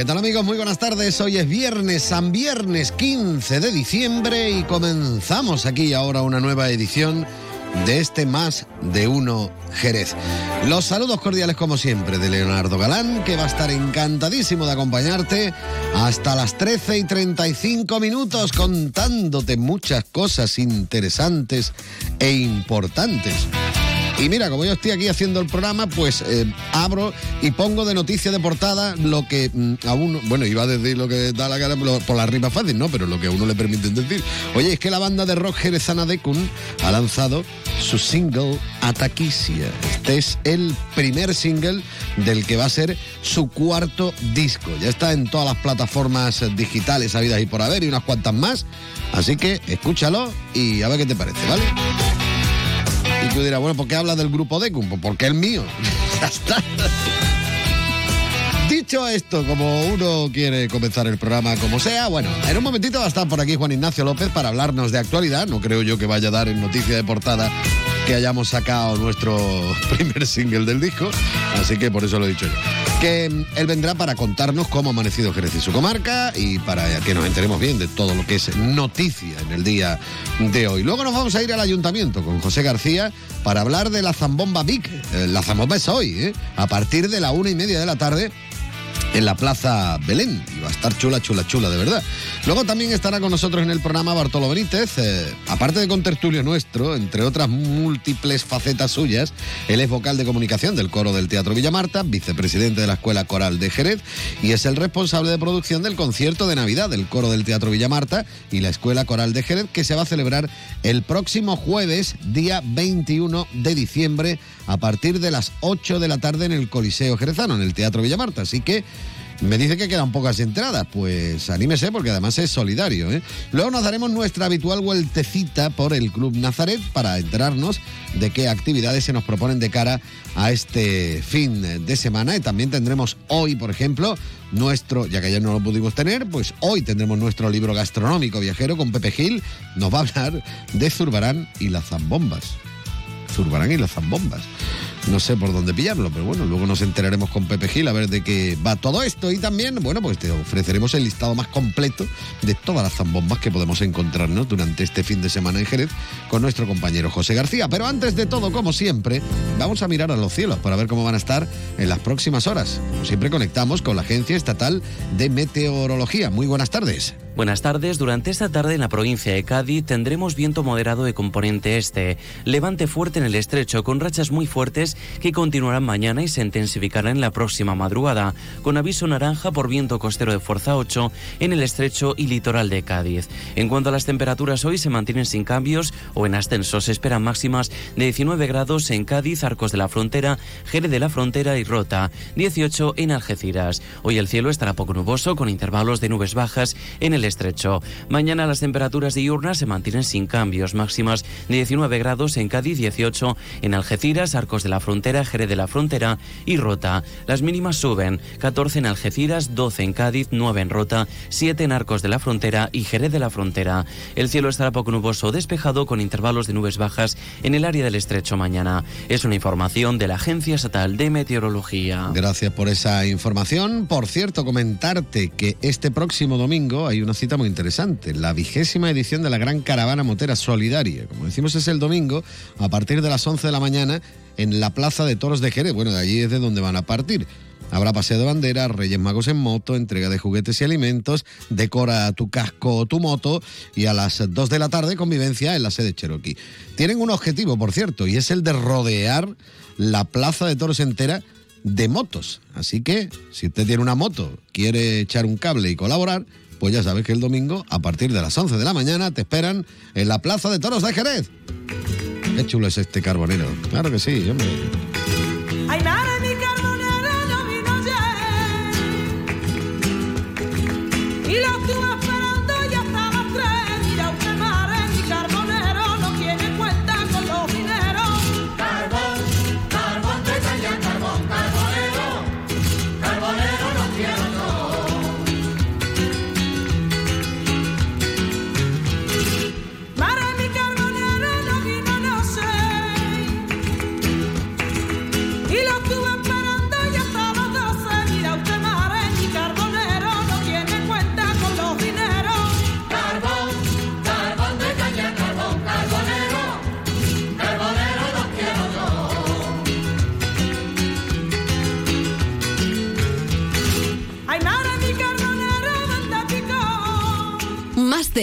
¿Qué tal amigos? Muy buenas tardes. Hoy es viernes, San Viernes 15 de diciembre y comenzamos aquí ahora una nueva edición de este Más de Uno Jerez. Los saludos cordiales como siempre de Leonardo Galán, que va a estar encantadísimo de acompañarte hasta las 13 y 35 minutos contándote muchas cosas interesantes e importantes. Y mira, como yo estoy aquí haciendo el programa, pues eh, abro y pongo de noticia de portada lo que mm, a uno, bueno, iba a decir lo que da la cara por, la rima fácil, ¿no? Pero lo que a uno le permiten decir. Oye, es que la banda de rock jerezana Decun ha lanzado su single Ataquisia. Este es el primer single del que va a ser su cuarto disco. Ya está en todas las plataformas digitales habidas y por haber y unas cuantas más. Así que escúchalo y a ver qué te parece, ¿vale? Y tú dirás, bueno, ¿por qué hablas del grupo Decum? Pues porque es mío. ya está. Dicho esto, como uno quiere comenzar el programa como sea, bueno, en un momentito va a estar por aquí Juan Ignacio López para hablarnos de actualidad. No creo yo que vaya a dar en noticia de portada que hayamos sacado nuestro primer single del disco, así que por eso lo he dicho yo. Que mm, él vendrá para contarnos cómo ha amanecido Jerez y su comarca y para que nos enteremos bien de todo lo que es noticia en el día de hoy. Luego nos vamos a ir al ayuntamiento con José García para hablar de la zambomba Vic. Eh, La zambomba es hoy, ¿eh? a partir de la una y media de la tarde en la Plaza Belén. Y va a estar chula, chula, chula, de verdad. Luego también estará con nosotros en el programa Bartolo Benítez, eh, aparte de con tertulio nuestro, entre otras múltiples facetas suyas, él es vocal de comunicación del coro del Teatro Villamarta, vicepresidente de la Escuela Coral de Jerez y es el responsable de producción del concierto de Navidad del coro del Teatro Villamarta y la Escuela Coral de Jerez, que se va a celebrar el próximo jueves, día 21 de diciembre, a partir de las 8 de la tarde en el Coliseo Jerezano, en el Teatro Villamarta. Así que me dice que quedan pocas entradas, pues anímese porque además es solidario. ¿eh? Luego nos daremos nuestra habitual vueltecita por el Club Nazaret para enterarnos de qué actividades se nos proponen de cara a este fin de semana. Y también tendremos hoy, por ejemplo, nuestro, ya que ayer no lo pudimos tener, pues hoy tendremos nuestro libro gastronómico viajero con Pepe Gil. Nos va a hablar de Zurbarán y las zambombas. Zurbarán y las zambombas. No sé por dónde pillarlo, pero bueno, luego nos enteraremos con Pepe Gil a ver de qué va todo esto. Y también, bueno, pues te ofreceremos el listado más completo de todas las zambombas que podemos encontrarnos durante este fin de semana en Jerez con nuestro compañero José García. Pero antes de todo, como siempre, vamos a mirar a los cielos para ver cómo van a estar en las próximas horas. Como siempre, conectamos con la Agencia Estatal de Meteorología. Muy buenas tardes. Buenas tardes. Durante esta tarde en la provincia de Cádiz tendremos viento moderado de componente este, levante fuerte en el estrecho con rachas muy fuertes que continuarán mañana y se intensificarán en la próxima madrugada, con aviso naranja por viento costero de fuerza 8 en el estrecho y litoral de Cádiz. En cuanto a las temperaturas hoy se mantienen sin cambios o en ascenso. Se esperan máximas de 19 grados en Cádiz, Arcos de la Frontera, Jerez de la Frontera y Rota, 18 en Algeciras. Hoy el cielo estará poco nuboso con intervalos de nubes bajas en el estrecho. Mañana las temperaturas diurnas se mantienen sin cambios, máximas de 19 grados en Cádiz, 18 en Algeciras, Arcos de la Frontera, Jerez de la Frontera y Rota. Las mínimas suben, 14 en Algeciras, 12 en Cádiz, 9 en Rota, 7 en Arcos de la Frontera y Jerez de la Frontera. El cielo estará poco nuboso despejado con intervalos de nubes bajas en el área del estrecho mañana. Es una información de la Agencia Estatal de Meteorología. Gracias por esa información. Por cierto, comentarte que este próximo domingo hay una cita muy interesante, la vigésima edición de la Gran Caravana Motera Solidaria. Como decimos, es el domingo a partir de las 11 de la mañana en la Plaza de Toros de Jerez. Bueno, de allí es de donde van a partir. Habrá paseo de bandera, Reyes Magos en moto, entrega de juguetes y alimentos, decora tu casco o tu moto y a las 2 de la tarde convivencia en la sede Cherokee. Tienen un objetivo, por cierto, y es el de rodear la Plaza de Toros entera de motos. Así que, si usted tiene una moto, quiere echar un cable y colaborar, pues ya sabes que el domingo, a partir de las 11 de la mañana, te esperan en la Plaza de Toros de Jerez. Qué chulo es este carbonero. Claro que sí, hombre.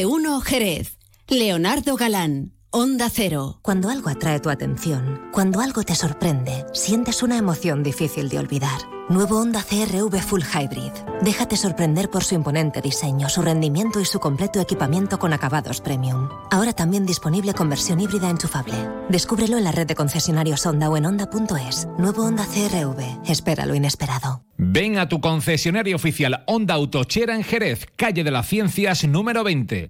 1 Jerez. Leonardo Galán. Onda Cero. Cuando algo atrae tu atención, cuando algo te sorprende, sientes una emoción difícil de olvidar. Nuevo Honda CRV Full Hybrid. Déjate sorprender por su imponente diseño, su rendimiento y su completo equipamiento con acabados premium. Ahora también disponible con versión híbrida enchufable. Descúbrelo en la red de concesionarios Honda o en Honda.es. Nuevo Honda CRV. Espera lo inesperado. Ven a tu concesionario oficial Honda Autochera en Jerez, calle de las Ciencias número 20.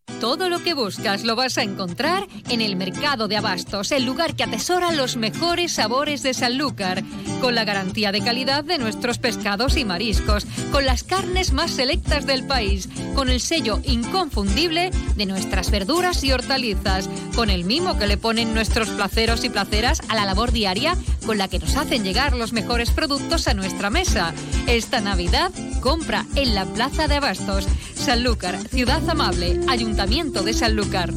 Todo lo que buscas lo vas a encontrar en el Mercado de Abastos, el lugar que atesora los mejores sabores de Sanlúcar, con la garantía de calidad de nuestros pescados y mariscos, con las carnes más selectas del país, con el sello inconfundible de nuestras verduras y hortalizas, con el mimo que le ponen nuestros placeros y placeras a la labor diaria con la que nos hacen llegar los mejores productos a nuestra mesa. Esta Navidad, compra en la Plaza de Abastos, Sanlúcar, ciudad amable, Ayuntamiento de Sanlúcar.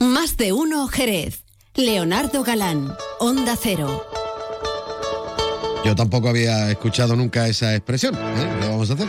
Más de uno Jerez. Leonardo Galán. Onda Cero. Yo tampoco había escuchado nunca esa expresión. ¿eh? ¿Qué vamos a hacer?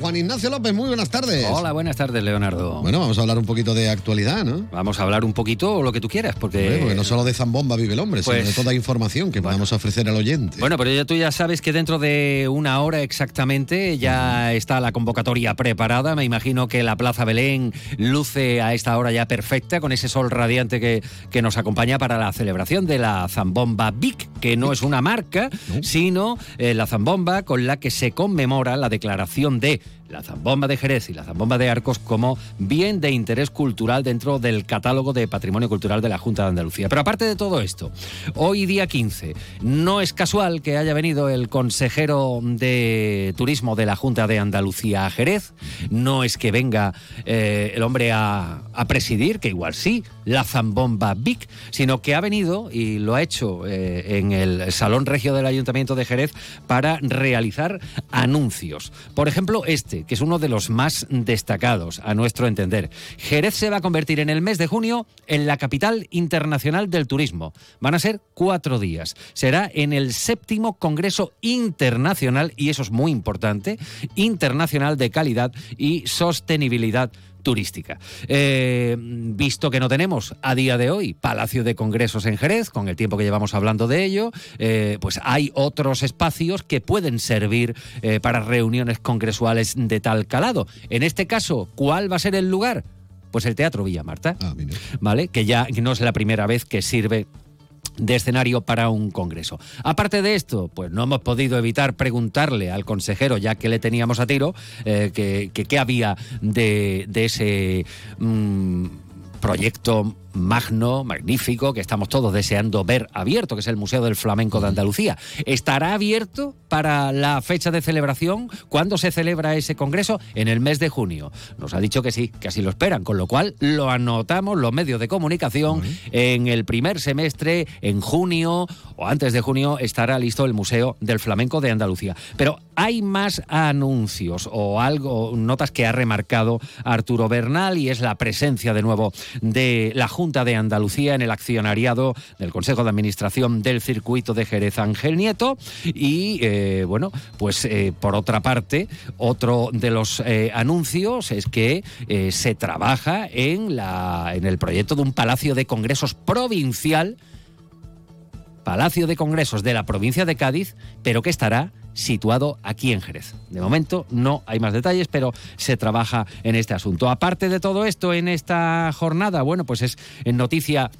Juan Ignacio López, muy buenas tardes. Hola, buenas tardes, Leonardo. Bueno, vamos a hablar un poquito de actualidad, ¿no? Vamos a hablar un poquito lo que tú quieras, porque... Hombre, porque no solo de zambomba vive el hombre, Pues- sino de toda información que podamos ofrecer al oyente. Bueno, pero ya tú ya sabes que dentro de una hora exactamente ya está la convocatoria preparada. Me imagino que la Plaza Belén luce a esta hora ya perfecta, con ese sol radiante que, que nos acompaña para la celebración de la Zambomba Vic, que no es una marca, sino eh, la Zambomba con la que se conmemora la declaración de la Zambomba de Jerez y la Zambomba de Arcos como bien de interés cultural dentro del catálogo de patrimonio cultural de la Junta de Andalucía. Pero aparte de todo esto, hoy día 15, no es casual que haya venido el consejero de turismo de la Junta de Andalucía a Jerez, no es que venga eh, el hombre a, presidir, que igual sí, la Zambomba Vic, sino que ha venido y lo ha hecho eh, en el Salón Regio del Ayuntamiento de Jerez para realizar anuncios. Por ejemplo, este, que es uno de los más destacados, a nuestro entender. Jerez se va a convertir en el mes de junio en la capital internacional del turismo. Van a ser cuatro días. Será en el séptimo Congreso Internacional, y eso es muy importante, internacional de calidad y sostenibilidad turística. Eh, visto que no tenemos a día de hoy Palacio de Congresos en Jerez, con el tiempo que llevamos hablando de ello, eh, pues hay otros espacios que pueden servir eh, para reuniones congresuales de tal calado. En este caso, ¿cuál va a ser el lugar? Pues el Teatro Villa Marta, ¿vale? Que ya no es la primera vez que sirve de escenario para un congreso. Aparte de esto, pues no hemos podido evitar preguntarle al consejero, ya que le teníamos a tiro, eh, que, qué había de, de ese mm, proyecto magno, magnífico, que estamos todos deseando ver abierto, que es el Museo del Flamenco de Andalucía. ¿Estará abierto para la fecha de celebración? ¿Cuándo se celebra ese congreso? En el mes de junio. Nos ha dicho que sí, que así lo esperan, con lo cual lo anotamos los medios de comunicación. En el primer semestre, en junio o antes de junio, estará listo el Museo del Flamenco de Andalucía. Pero hay más anuncios o algo, notas que ha remarcado Arturo Bernal y es la presencia de nuevo de la Junta de Andalucía en el accionariado del Consejo de Administración del Circuito de Jerez Ángel Nieto. Y eh, bueno, pues eh, por otra parte, otro de los eh, anuncios es que se trabaja en, la, en el proyecto de un palacio de congresos provincial Palacio de Congresos de la provincia de Cádiz, pero que estará situado aquí en Jerez. De momento no hay más detalles, pero se trabaja en este asunto. Aparte de todo esto, en esta jornada, bueno, pues es en noticia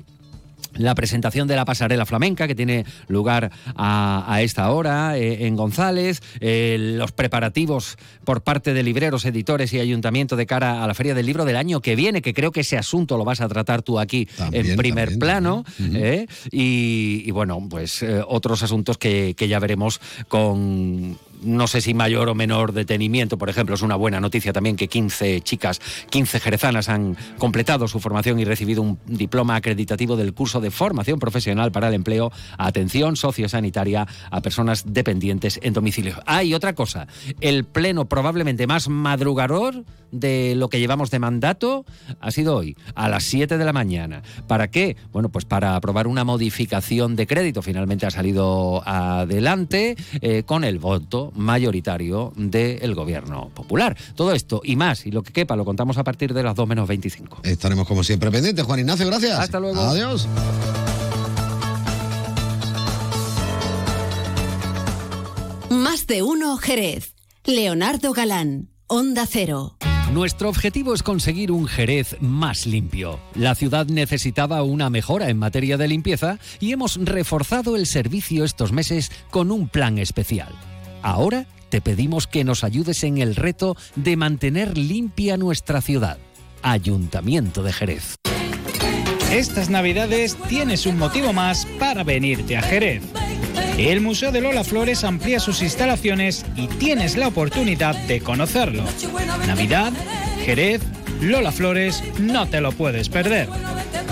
la presentación de la pasarela flamenca que tiene lugar a, a esta hora eh, en González, eh, los preparativos por parte de libreros, editores y ayuntamiento de cara a la Feria del Libro del año que viene, que creo que ese asunto lo vas a tratar tú aquí en primer también, plano, eh, y, y bueno, pues otros asuntos que, que ya veremos con no sé si mayor o menor detenimiento. Por ejemplo, es una buena noticia también que 15 chicas, 15 jerezanas han completado su formación y recibido un diploma acreditativo del curso de formación profesional para el empleo, atención sociosanitaria a personas dependientes en domicilio. Hay otra cosa, el pleno probablemente más madrugador de lo que llevamos de mandato ha sido hoy, a las 7 de la mañana. ¿Para qué? Bueno, pues para aprobar una modificación de crédito. Finalmente ha salido adelante eh, con el voto mayoritario del gobierno popular. Todo esto y más, y lo que quepa, lo contamos a partir de las 2 menos 25. Estaremos como siempre pendientes. Juan Ignacio, gracias. Hasta luego. Adiós. Más de uno Jerez. Leonardo Galán, Onda Cero. Nuestro objetivo es conseguir un Jerez más limpio. La ciudad necesitaba una mejora en materia de limpieza y hemos reforzado el servicio estos meses con un plan especial. Ahora te pedimos que nos ayudes en el reto de mantener limpia nuestra ciudad. Ayuntamiento de Jerez. Estas navidades tienes un motivo más para venirte a Jerez. El Museo de Lola Flores amplía sus instalaciones y tienes la oportunidad de conocerlo. Navidad, Jerez, Lola Flores, no te lo puedes perder.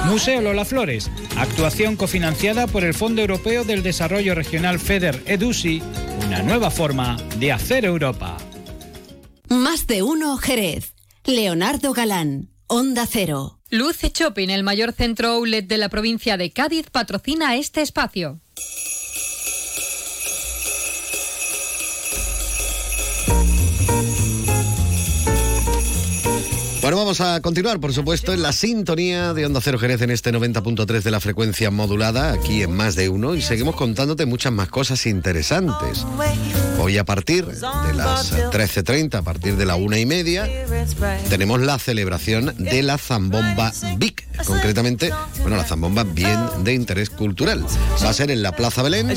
Museo Lola Flores, actuación cofinanciada por el Fondo Europeo del Desarrollo Regional FEDER EDUSI, una nueva forma de hacer Europa. Más de uno Jerez. Leonardo Galán, Onda Cero. Luce Shopping, el mayor centro outlet de la provincia de Cádiz, patrocina este espacio. Vamos a continuar, por supuesto, en la sintonía de Onda Cero Jerez en este 90.3 de la frecuencia modulada, aquí en Más de Uno, y seguimos contándote muchas más cosas interesantes. Hoy a partir de las 13.30, a partir de la una y media, tenemos la celebración de la Zambomba Vic. Concretamente, bueno, la Zambomba bien de interés cultural. Va a ser en la Plaza Belén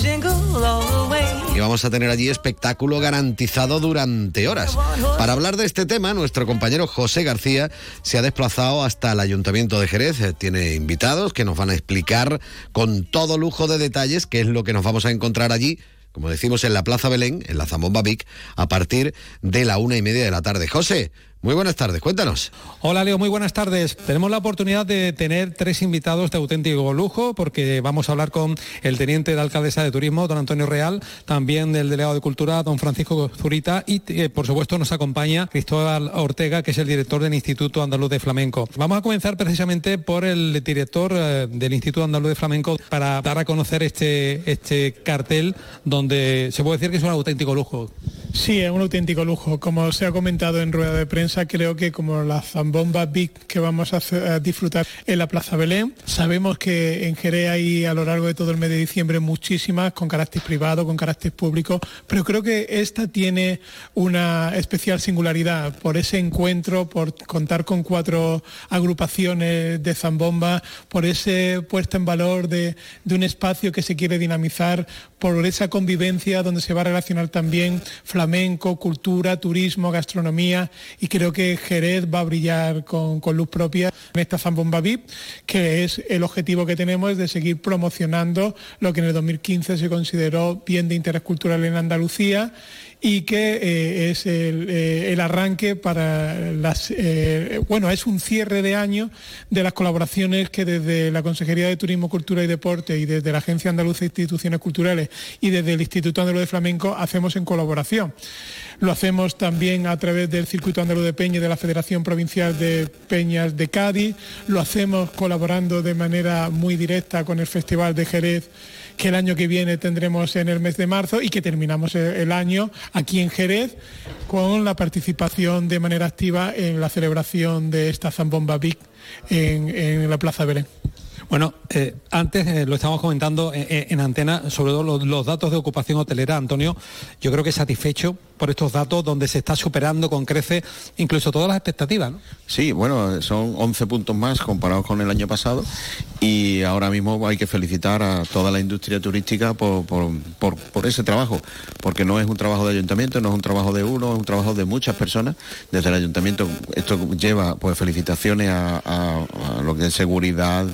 y vamos a tener allí espectáculo garantizado durante horas. Para hablar de este tema, nuestro compañero José García se ha desplazado hasta el Ayuntamiento de Jerez. Tiene invitados que nos van a explicar con todo lujo de detalles qué es lo que nos vamos a encontrar allí. Como decimos en la Plaza Belén, en la Zambomba Vic, a partir de la una y media de la tarde. José, muy buenas tardes, cuéntanos. Hola Leo, muy buenas tardes. Tenemos la oportunidad de tener tres invitados de auténtico lujo porque vamos a hablar con el teniente de alcaldesa de turismo, don Antonio Real, también del delegado de cultura, don Francisco Zurita y eh, por supuesto nos acompaña Cristóbal Ortega, que es el director del Instituto Andaluz de Flamenco. Vamos a comenzar precisamente por el director eh, del Instituto Andaluz de Flamenco para dar a conocer este, este cartel donde se puede decir que es un auténtico lujo. Sí, es un auténtico lujo. Como se ha comentado en rueda de prensa, creo que como la zambomba big que vamos a, disfrutar en la Plaza Belén, sabemos que en Jerez hay a lo largo de todo el mes de diciembre muchísimas con carácter privado, con carácter público, pero creo que esta tiene una especial singularidad por ese encuentro, por contar con cuatro agrupaciones de zambomba, por ese puesta en valor de, un espacio que se quiere dinamizar, por esa convivencia donde se va a relacionar también cultura, turismo, gastronomía y creo que Jerez va a brillar con, luz propia en esta Zambomba VIP, que es el objetivo que tenemos de seguir promocionando lo que en el 2015 se consideró bien de interés cultural en Andalucía y que eh, es el, eh, el arranque para las eh, bueno es un cierre de año de las colaboraciones que desde la Consejería de Turismo, Cultura y Deporte y desde la Agencia Andaluza de Instituciones Culturales y desde el Instituto Andaluz de Flamenco hacemos en colaboración. Lo hacemos también a través del Circuito Andaluz de Peña y de la Federación Provincial de Peñas de Cádiz, lo hacemos colaborando de manera muy directa con el Festival de Jerez que el año que viene tendremos en el mes de marzo y que terminamos el año aquí en Jerez con la participación de manera activa en la celebración de esta Zambomba Big en, la Plaza Belén. Bueno, eh, antes eh, lo estábamos comentando eh, en antena, sobre todo los datos de ocupación hotelera, Antonio, yo creo que satisfecho por estos datos donde se está superando con crece incluso todas las expectativas. ¿no? Sí, bueno, son 11 puntos más comparados con el año pasado y ahora mismo hay que felicitar a toda la industria turística por, por, por, por ese trabajo, porque no es un trabajo de ayuntamiento, no es un trabajo de uno, es un trabajo de muchas personas. Desde el ayuntamiento esto lleva pues felicitaciones a, a- a lo que es seguridad,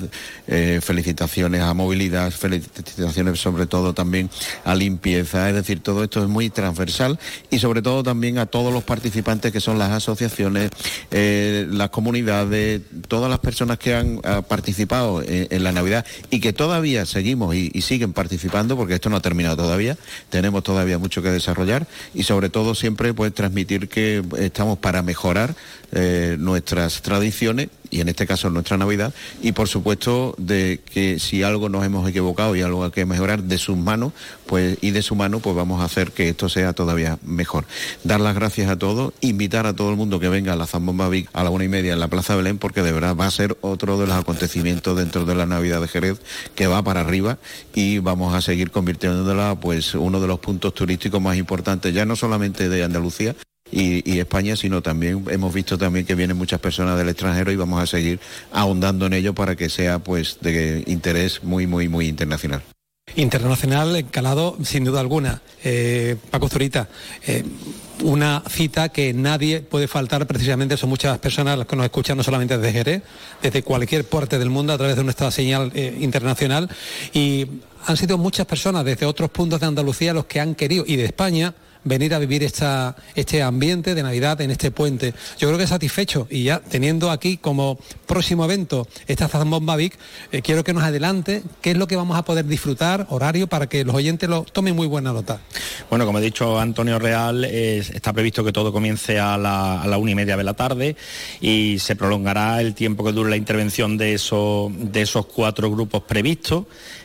eh, felicitaciones a movilidad, felicitaciones sobre todo también a limpieza, es decir, todo esto es muy transversal y sobre todo también a todos los participantes que son las asociaciones, eh, las comunidades, todas las personas que han ah, participado en, en la Navidad y que todavía seguimos y, y siguen participando porque esto no ha terminado todavía, tenemos todavía mucho que desarrollar y sobre todo siempre pues transmitir que estamos para mejorar eh, nuestras tradiciones y en este caso nuestra Navidad y por supuesto de que si algo nos hemos equivocado y algo hay que mejorar de sus manos pues y de su mano pues vamos a hacer que esto sea todavía mejor. Dar las gracias a todos invitar a todo el mundo que venga a la Zambomba Vic a la una y media en la Plaza Belén porque de verdad va a ser otro de los acontecimientos dentro de la Navidad de Jerez que va para arriba y vamos a seguir convirtiéndola pues uno de los puntos turísticos más importantes ya no solamente de Andalucía y, España, sino también hemos visto también que vienen muchas personas del extranjero y vamos a seguir ahondando en ello para que sea pues de interés muy, muy, muy internacional. Internacional, calado, sin duda alguna. Eh, Paco Zurita, eh, una cita que nadie puede faltar, precisamente son muchas personas las que nos escuchan, no solamente desde Jerez, desde cualquier parte del mundo a través de nuestra señal eh, internacional. Y han sido muchas personas desde otros puntos de Andalucía los que han querido, y de España, venir a vivir esta, este ambiente de Navidad en este puente. Yo creo que satisfecho y ya teniendo aquí como próximo evento esta Zambomba Vic, eh, quiero que nos adelante qué es lo que vamos a poder disfrutar, horario, para que los oyentes lo tomen muy buena nota. Bueno, como ha dicho Antonio Real, es- está previsto que todo comience a la, a la una y media de la tarde y se prolongará el tiempo que dure la intervención de esos, de esos cuatro grupos previstos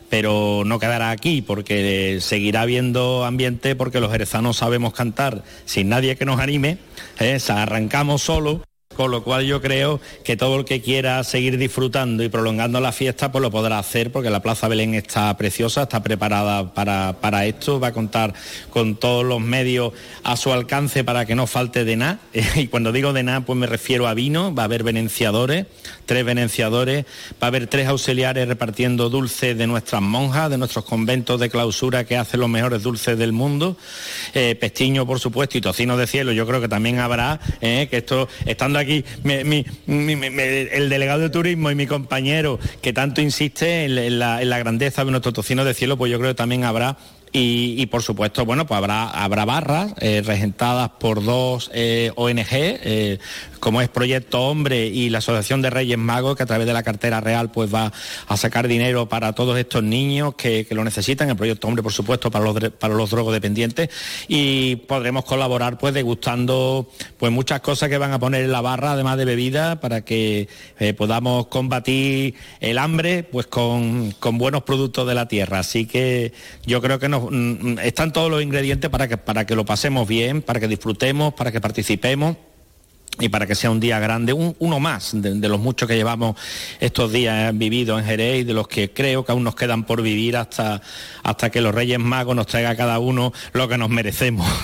pero no quedará aquí porque seguirá habiendo ambiente porque los jerezanos sabemos cantar sin nadie que nos anime, ¿eh? Arrancamos solo. Con lo cual yo creo que todo el que quiera seguir disfrutando y prolongando la fiesta, pues lo podrá hacer, porque la Plaza Belén está preciosa, está preparada para, para esto, va a contar con todos los medios a su alcance para que no falte de nada. Y cuando digo de nada, pues me refiero a vino, va a haber venenciadores, tres venenciadores, va a haber tres auxiliares repartiendo dulces de nuestras monjas, de nuestros conventos de clausura que hacen los mejores dulces del mundo, eh, pestiño por supuesto y tocino de cielo, yo creo que también habrá, eh, que esto, estando aquí mi- el delegado de turismo y mi compañero que tanto insiste en, la, grandeza de nuestro tocino de cielo, pues yo creo que también habrá y, y, por supuesto, bueno, pues habrá, habrá barras eh, regentadas por dos eh, ONG, eh, como es Proyecto Hombre y la Asociación de Reyes Magos, que a través de la cartera real pues va a sacar dinero para todos estos niños que, lo necesitan, el Proyecto Hombre, por supuesto, para los, para los drogodependientes, y podremos colaborar pues degustando pues muchas cosas que van a poner en la barra, además de bebida, para que eh, podamos combatir el hambre pues con, con buenos productos de la tierra. Así que yo creo que nos, mm, están todos los ingredientes para que, para que lo pasemos bien, para que disfrutemos, para que participemos y para que sea un día grande, un- uno más de, de los muchos que llevamos estos días vividos en Jerez y de los que creo que aún nos quedan por vivir hasta, hasta que los Reyes Magos nos traiga a cada uno lo que nos merecemos.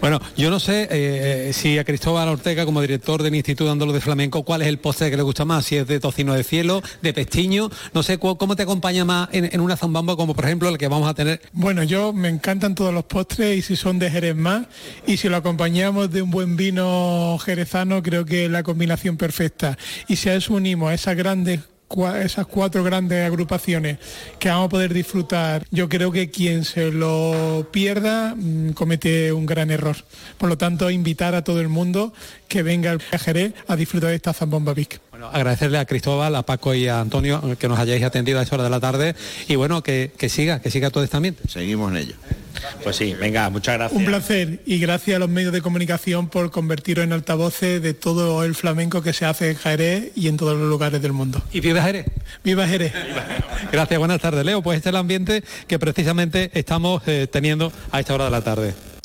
Bueno, yo no sé eh, si a Cristóbal Ortega, como director del Instituto Andaluz de Flamenco, cuál es el postre que le gusta más, si es de tocino de cielo, de pestiño, no sé cómo te acompaña más en, en una zambamba como por ejemplo el que vamos a tener. Bueno, yo me encantan todos los postres y si son de Jerez más y si lo acompañamos de un buen vino jerezano creo que es la combinación perfecta. Y si a eso unimos a esas grandes esas cuatro grandes agrupaciones que vamos a poder disfrutar, yo creo que quien se lo pierda mm, comete un gran error. Por lo tanto, invitar a todo el mundo que venga a Jerez a disfrutar de esta Zambomba Vic. Bueno, agradecerle a Cristóbal, a Paco y a Antonio eh, que nos hayáis atendido a esa hora de la tarde y bueno, que, que siga, que siga todo este ambiente. Seguimos en ello. Pues sí, venga, muchas gracias. Un placer y gracias a los medios de comunicación por convertiros en altavoces de todo el flamenco que se hace en Jerez y en todos los lugares del mundo. ¿Y viva Jerez? ¡Viva Jerez! Gracias, buenas tardes, Leo. Pues este es el ambiente que precisamente estamos eh, teniendo a esta hora de la tarde.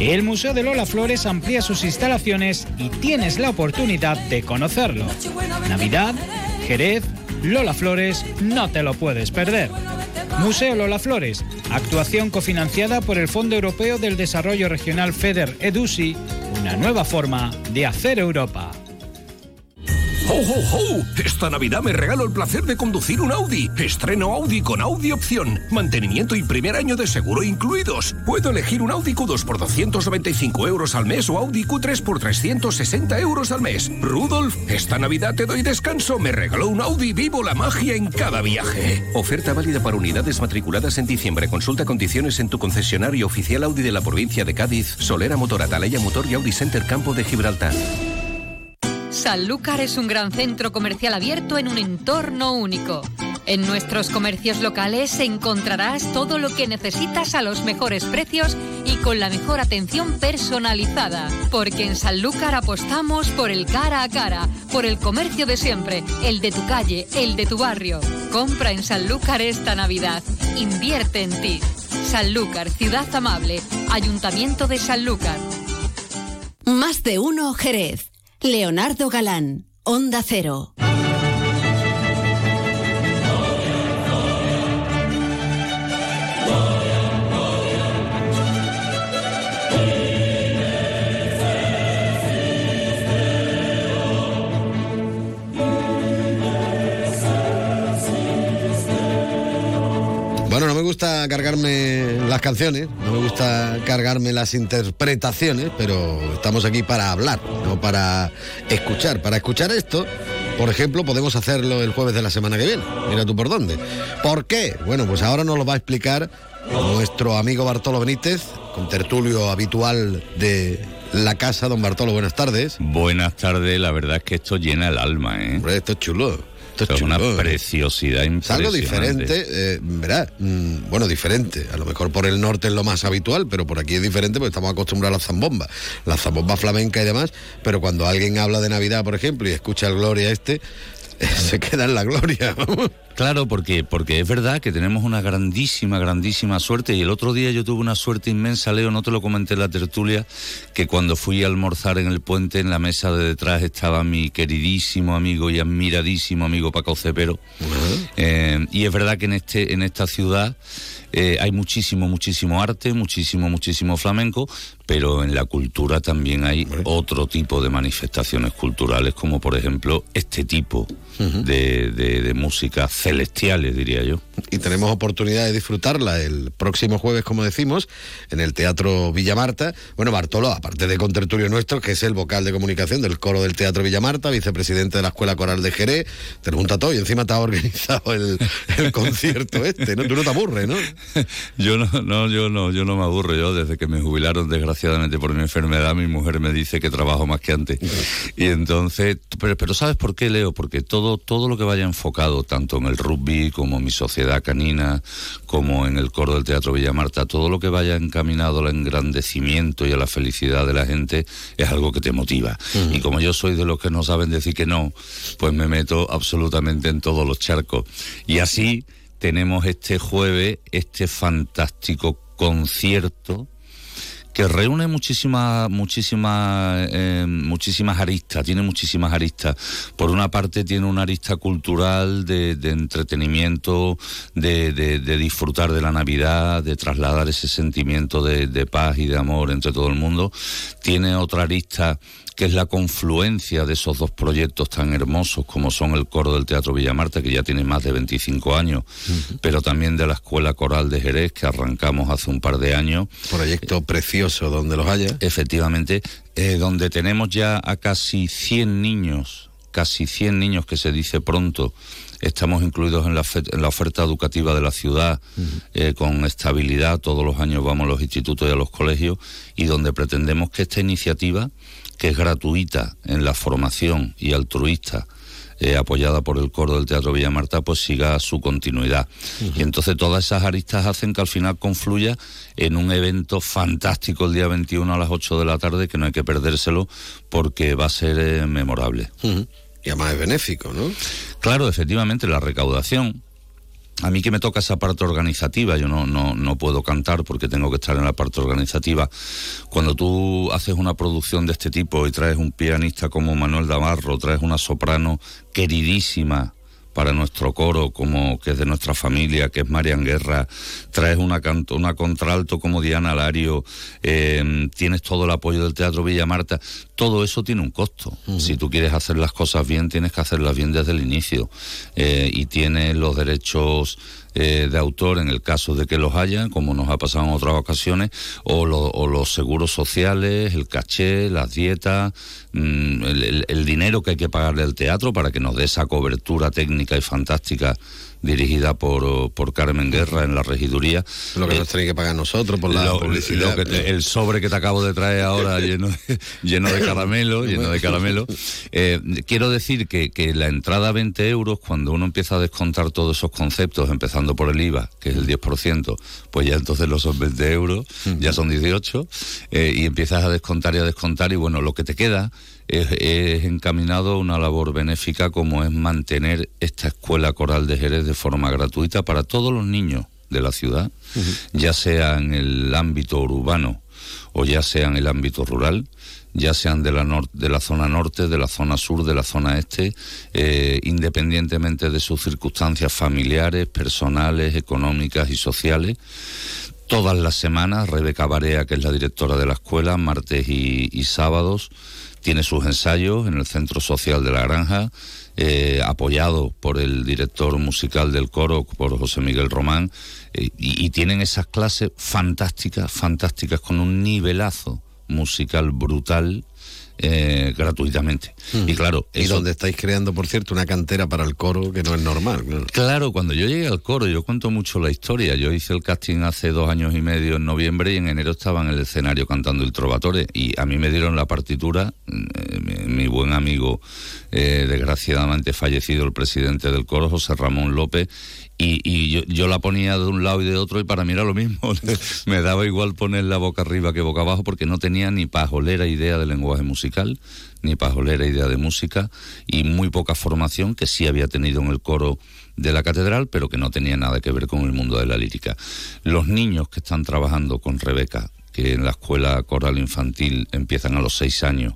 El Museo de Lola Flores amplía sus instalaciones y tienes la oportunidad de conocerlo. Navidad, Jerez, Lola Flores, no te lo puedes perder. Museo Lola Flores, actuación cofinanciada por el Fondo Europeo del Desarrollo Regional FEDER EDUSI, una nueva forma de hacer Europa. ¡Ho, ho, ho! Esta Navidad me regalo el placer de conducir un Audi. Estreno Audi con Audi Opción. Mantenimiento y primer año de seguro incluidos. Puedo elegir un Audi Q2 por 295 euros al mes o Audi Q3 por 360 euros al mes. Rudolf, esta Navidad te doy descanso. Me regaló un Audi. Vivo la magia en cada viaje. Oferta válida para unidades matriculadas en diciembre. Consulta condiciones en tu concesionario oficial Audi de la provincia de Cádiz, Solera Motor, Atalaya Motor y Audi Center Campo de Gibraltar. Sanlúcar es un gran centro comercial abierto en un entorno único. En nuestros comercios locales encontrarás todo lo que necesitas a los mejores precios y con la mejor atención personalizada. Porque en Sanlúcar apostamos por el cara a cara, por el comercio de siempre, el de tu calle, el de tu barrio. Compra en Sanlúcar esta Navidad. Invierte en ti. Sanlúcar, ciudad amable. Ayuntamiento de Sanlúcar. Más de uno Jerez. Leonardo Galán, Onda Cero. Gusta cargarme las canciones, no me gusta cargarme las interpretaciones, pero estamos aquí para hablar, no para escuchar. Para escuchar esto, por ejemplo, podemos hacerlo el jueves de la semana que viene. Mira tú por dónde. ¿Por qué? Bueno, pues ahora nos lo va a explicar nuestro amigo Bartolo Benítez, con tertulio habitual de la casa. Don Bartolo, buenas tardes. Buenas tardes, la verdad es que esto llena el alma, ¿eh? Hombre, esto es chulo. Esto es, una chulo. preciosidad Es algo impresionante. diferente, eh, mm, bueno, diferente. A lo mejor por el norte es lo más habitual, pero por aquí es diferente porque estamos acostumbrados a la zambomba, la zambomba flamenca y demás. Pero cuando alguien habla de Navidad, por ejemplo, y escucha el Gloria este, se queda en la gloria. Claro, porque, porque es verdad que tenemos una grandísima, grandísima suerte. Y el otro día yo tuve una suerte inmensa, Leo, no te lo comenté en la tertulia, que cuando fui a almorzar en el puente, en la mesa de detrás estaba mi queridísimo amigo y admiradísimo amigo Paco Cepero. Eh, y es verdad que en, este, en esta ciudad eh, hay muchísimo, muchísimo arte, muchísimo, muchísimo flamenco, pero en la cultura también hay otro tipo de manifestaciones culturales, como por ejemplo este tipo de, de- de música celestiales, diría yo. Y tenemos oportunidad de disfrutarla el próximo jueves, como decimos, en el Teatro Villamarta. Bueno, Bartolo, aparte de contertulio nuestro, que es el vocal de comunicación del coro del Teatro Villamarta, vicepresidente de la Escuela Coral de Jerez, te lo junta todo y encima te ha organizado el, el concierto este, ¿no? Tú no te aburres, ¿no? Yo no, no, yo no, yo no me aburro. Yo desde que me jubilaron, desgraciadamente por mi enfermedad, mi mujer me dice que trabajo más que antes. Y entonces, pero, pero ¿sabes por qué, Leo? Porque todo, todo lo que vaya enfocado, tanto en el rugby como mi sociedad canina, como en el coro del Teatro Villamarta, todo lo que vaya encaminado al engrandecimiento y a la felicidad de la gente es algo que te motiva. Y como yo soy de los que no saben decir que no, pues me meto absolutamente en todos los charcos. Y así tenemos este jueves este fantástico concierto que reúne muchísimas muchísimas eh, muchísimas aristas tiene muchísimas aristas. Por una parte tiene una arista cultural de, entretenimiento de, de- disfrutar de la navidad de trasladar ese sentimiento de, de paz y de amor entre todo el mundo. Tiene otra arista que es la confluencia de esos dos proyectos tan hermosos como son el coro del Teatro Villamarta, que ya tiene más de 25 años, pero también de la Escuela Coral de Jerez, que arrancamos hace un par de años. Proyecto precioso donde los haya. Efectivamente, eh, donde tenemos ya a casi 100 niños casi 100 niños que se dice pronto estamos incluidos en la, en la oferta educativa de la ciudad eh, con estabilidad. Todos los años vamos a los institutos y a los colegios y donde pretendemos que esta iniciativa, que es gratuita en la formación y altruista, eh, apoyada por el coro del Teatro Villa Marta, pues siga su continuidad. Y entonces todas esas aristas hacen que al final confluya en un evento fantástico el día 21 a las 8 de la tarde, que no hay que perdérselo porque va a ser eh, memorable. Y además es benéfico, ¿no? Claro, efectivamente, la recaudación. A mí que me toca esa parte organizativa, yo no, no, no puedo cantar porque tengo que estar en la parte organizativa. Cuando tú haces una producción de este tipo y traes un pianista como Manuel Damarro, traes una soprano queridísima, para nuestro coro, como que es de nuestra familia, que es Marian Guerra, traes una, canto, una contralto como Diana Lario, eh, tienes todo el apoyo del Teatro Villa Marta, todo eso tiene un costo. Si tú quieres hacer las cosas bien, tienes que hacerlas bien desde el inicio. Eh, y tienes los derechos eh, de autor en el caso de que los haya, como nos ha pasado en otras ocasiones, o, los seguros sociales, el caché, las dietas, mm, el, dinero que hay que pagarle al teatro para que nos dé esa cobertura técnica y fantástica dirigida por, por Carmen Guerra en la regiduría. Lo que nos tenéis que pagar nosotros por la publicidad. el sobre que te acabo de traer ahora lleno de, lleno de caramelo, lleno de caramelo. Eh, quiero decir que, que la entrada a 20 euros, cuando uno empieza a descontar todos esos conceptos, empezando por el IVA, que es el 10%, pues ya entonces no son 20 euros, ya son 18, eh, y empiezas a descontar y a descontar, y bueno, lo que te queda es, encaminado a una labor benéfica como es mantener esta escuela coral de Jerez de forma gratuita para todos los niños de la ciudad, ya sea en el ámbito urbano o ya sea en el ámbito rural, ya sean de la, de la zona norte, de la zona sur, de la zona este, eh, independientemente de sus circunstancias familiares, personales, económicas y sociales. Todas las semanas, Rebeca Barea, que es la directora de la escuela, martes y sábados, tiene sus ensayos en el Centro Social de la Granja, eh, apoyado por el director musical del coro, por José Miguel Román, eh, y, tienen esas clases fantásticas, fantásticas, con un nivelazo musical brutal eh, gratuitamente. Y claro, y donde estáis creando, por cierto, una cantera para el coro que no es normal. Claro. cuando yo llegué al coro, yo cuento mucho la historia. Yo hice el casting hace dos años y medio en noviembre y en enero estaba en el escenario cantando el Trovatore y a mí me dieron la partitura, eh, mi, buen amigo, eh, desgraciadamente fallecido, el presidente del coro, José Ramón López, y, yo, yo, la ponía de un lado y de otro y para mí era lo mismo. Me daba igual poner la boca arriba que boca abajo porque no tenía ni pajolera idea de lenguaje musical, ni pajolera idea de música y muy poca formación que sí había tenido en el coro de la catedral, pero que no tenía nada que ver con el mundo de la lírica. Los niños que están trabajando con Rebeca, que en la escuela coral infantil empiezan a los seis años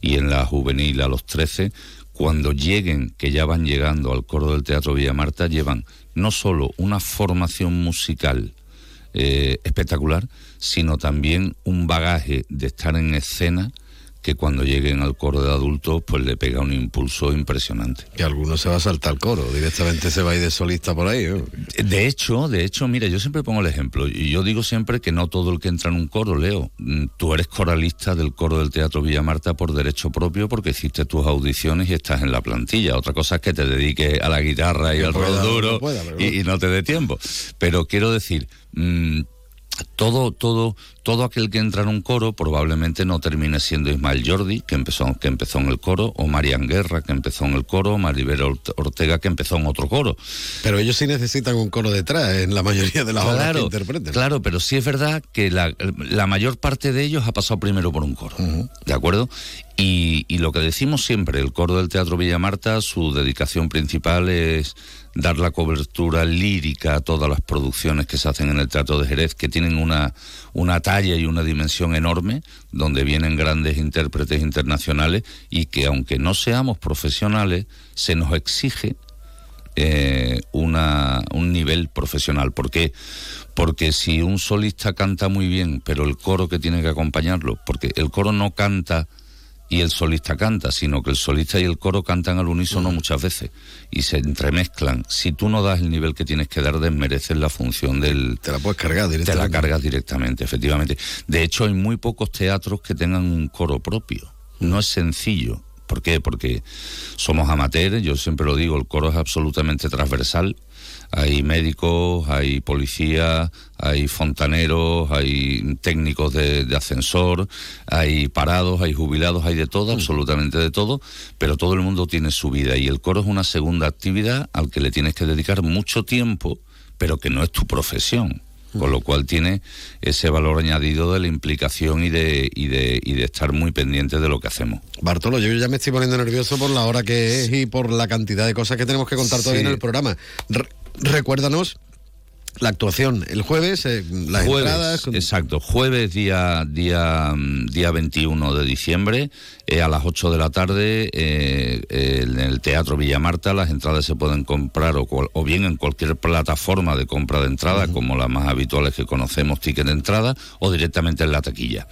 y en la juvenil a los trece, cuando lleguen, que ya van llegando al coro del Teatro Villa Marta, llevan no solo una formación musical eh, espectacular, sino también un bagaje de estar en escena que cuando lleguen al coro de adultos pues le pega un impulso impresionante. Que alguno se va a saltar al coro, directamente se va a ir de solista por ahí. De hecho, de hecho, mira, yo siempre pongo el ejemplo y yo digo siempre que no todo el que entra en un coro, Leo, mm, tú eres coralista del coro del Teatro Villa Marta por derecho propio porque hiciste tus audiciones y estás en la plantilla. Otra cosa es que te dediques a la guitarra y al rol duro y, no te dé tiempo. Pero quiero decir, mm, todo, todo, todo aquel que entra en un coro probablemente no termine siendo Ismael Jordi, que empezó, que empezó en el coro, o Marian Guerra, que empezó en el coro, o Maribel Ortega, que empezó en otro coro. Pero ellos sí necesitan un coro detrás, en la mayoría de las obras que interpreten. Claro, pero sí es verdad que la, mayor parte de ellos ha pasado primero por un coro, ¿de acuerdo? Y, y lo que decimos siempre, el coro del Teatro Villa Marta, su dedicación principal es dar la cobertura lírica a todas las producciones que se hacen en el Teatro de Jerez, que tienen una, una talla y una dimensión enorme, donde vienen grandes intérpretes internacionales y que aunque no seamos profesionales, se nos exige eh, una, un nivel profesional. ¿Por qué? Porque si un solista canta muy bien, pero el coro que tiene que acompañarlo, porque el coro no canta y el solista canta, sino que el solista y el coro cantan al unísono muchas veces y se entremezclan. Si tú no das el nivel que tienes que dar, desmereces la función del... Te la puedes cargar directamente. Te la cargas directamente, efectivamente. De hecho, hay muy pocos teatros que tengan un coro propio. No es sencillo ¿Por qué? Porque somos amateurs, yo siempre lo digo, el coro es absolutamente transversal. Hay médicos, hay policías, hay fontaneros, hay técnicos de, de ascensor, hay parados, hay jubilados, hay de todo, absolutamente de todo, pero todo el mundo tiene su vida y el coro es una segunda actividad al que le tienes que dedicar mucho tiempo, pero que no es tu profesión con lo cual tiene ese valor añadido de la implicación y de, y de, y de estar muy pendiente de lo que hacemos. Bartolo, yo ya me estoy poniendo nervioso por la hora que es y por la cantidad de cosas que tenemos que contar todavía en el programa. Re- recuérdanos la actuación el jueves, eh, las Jueves, entradas. Exacto, jueves día, día, mm, día 21 de diciembre eh, a las 8 de la tarde eh, en el Teatro Villa Marta. Las entradas se pueden comprar o, cual- o bien en cualquier plataforma de compra de entrada, como las más habituales que conocemos, ticket de entrada, o directamente en la taquilla.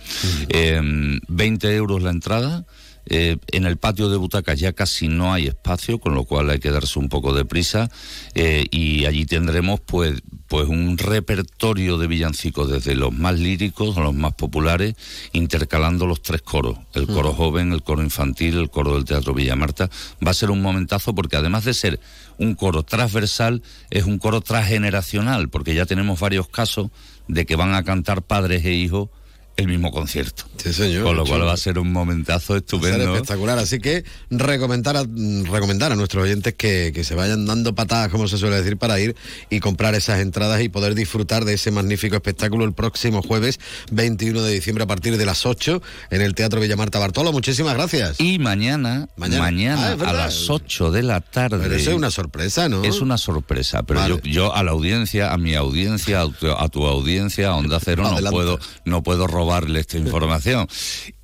Eh, 20 euros la entrada. Eh, en el patio de butacas ya casi no hay espacio, con lo cual hay que darse un poco de prisa eh, y allí tendremos pues pues un repertorio de villancicos desde los más líricos a los más populares, intercalando los tres coros, el coro joven, el coro infantil, el coro del Teatro Villamarta. Va a ser un momentazo porque además de ser un coro transversal, es un coro transgeneracional, porque ya tenemos varios casos de que van a cantar padres e hijos el mismo concierto. Sí, señor. Con lo cual va a ser un momentazo Va a ser estupendo. espectacular. Así que recomendar a, recomendar a nuestros oyentes que, que se vayan dando patadas, como se suele decir, para ir y comprar esas entradas y poder disfrutar de ese magnífico espectáculo el próximo jueves 21 de diciembre a partir de las 8 en el Teatro Villamarta Bartolo. Muchísimas gracias. Y mañana, Mañana. mañana, Ah, a las 8 de la tarde. Pero eso es una sorpresa, ¿no? Es una sorpresa, pero Vale. yo, yo a la audiencia, a mi audiencia, a tu, a tu audiencia, a Onda Cero, no puedo, no puedo robarle esta información.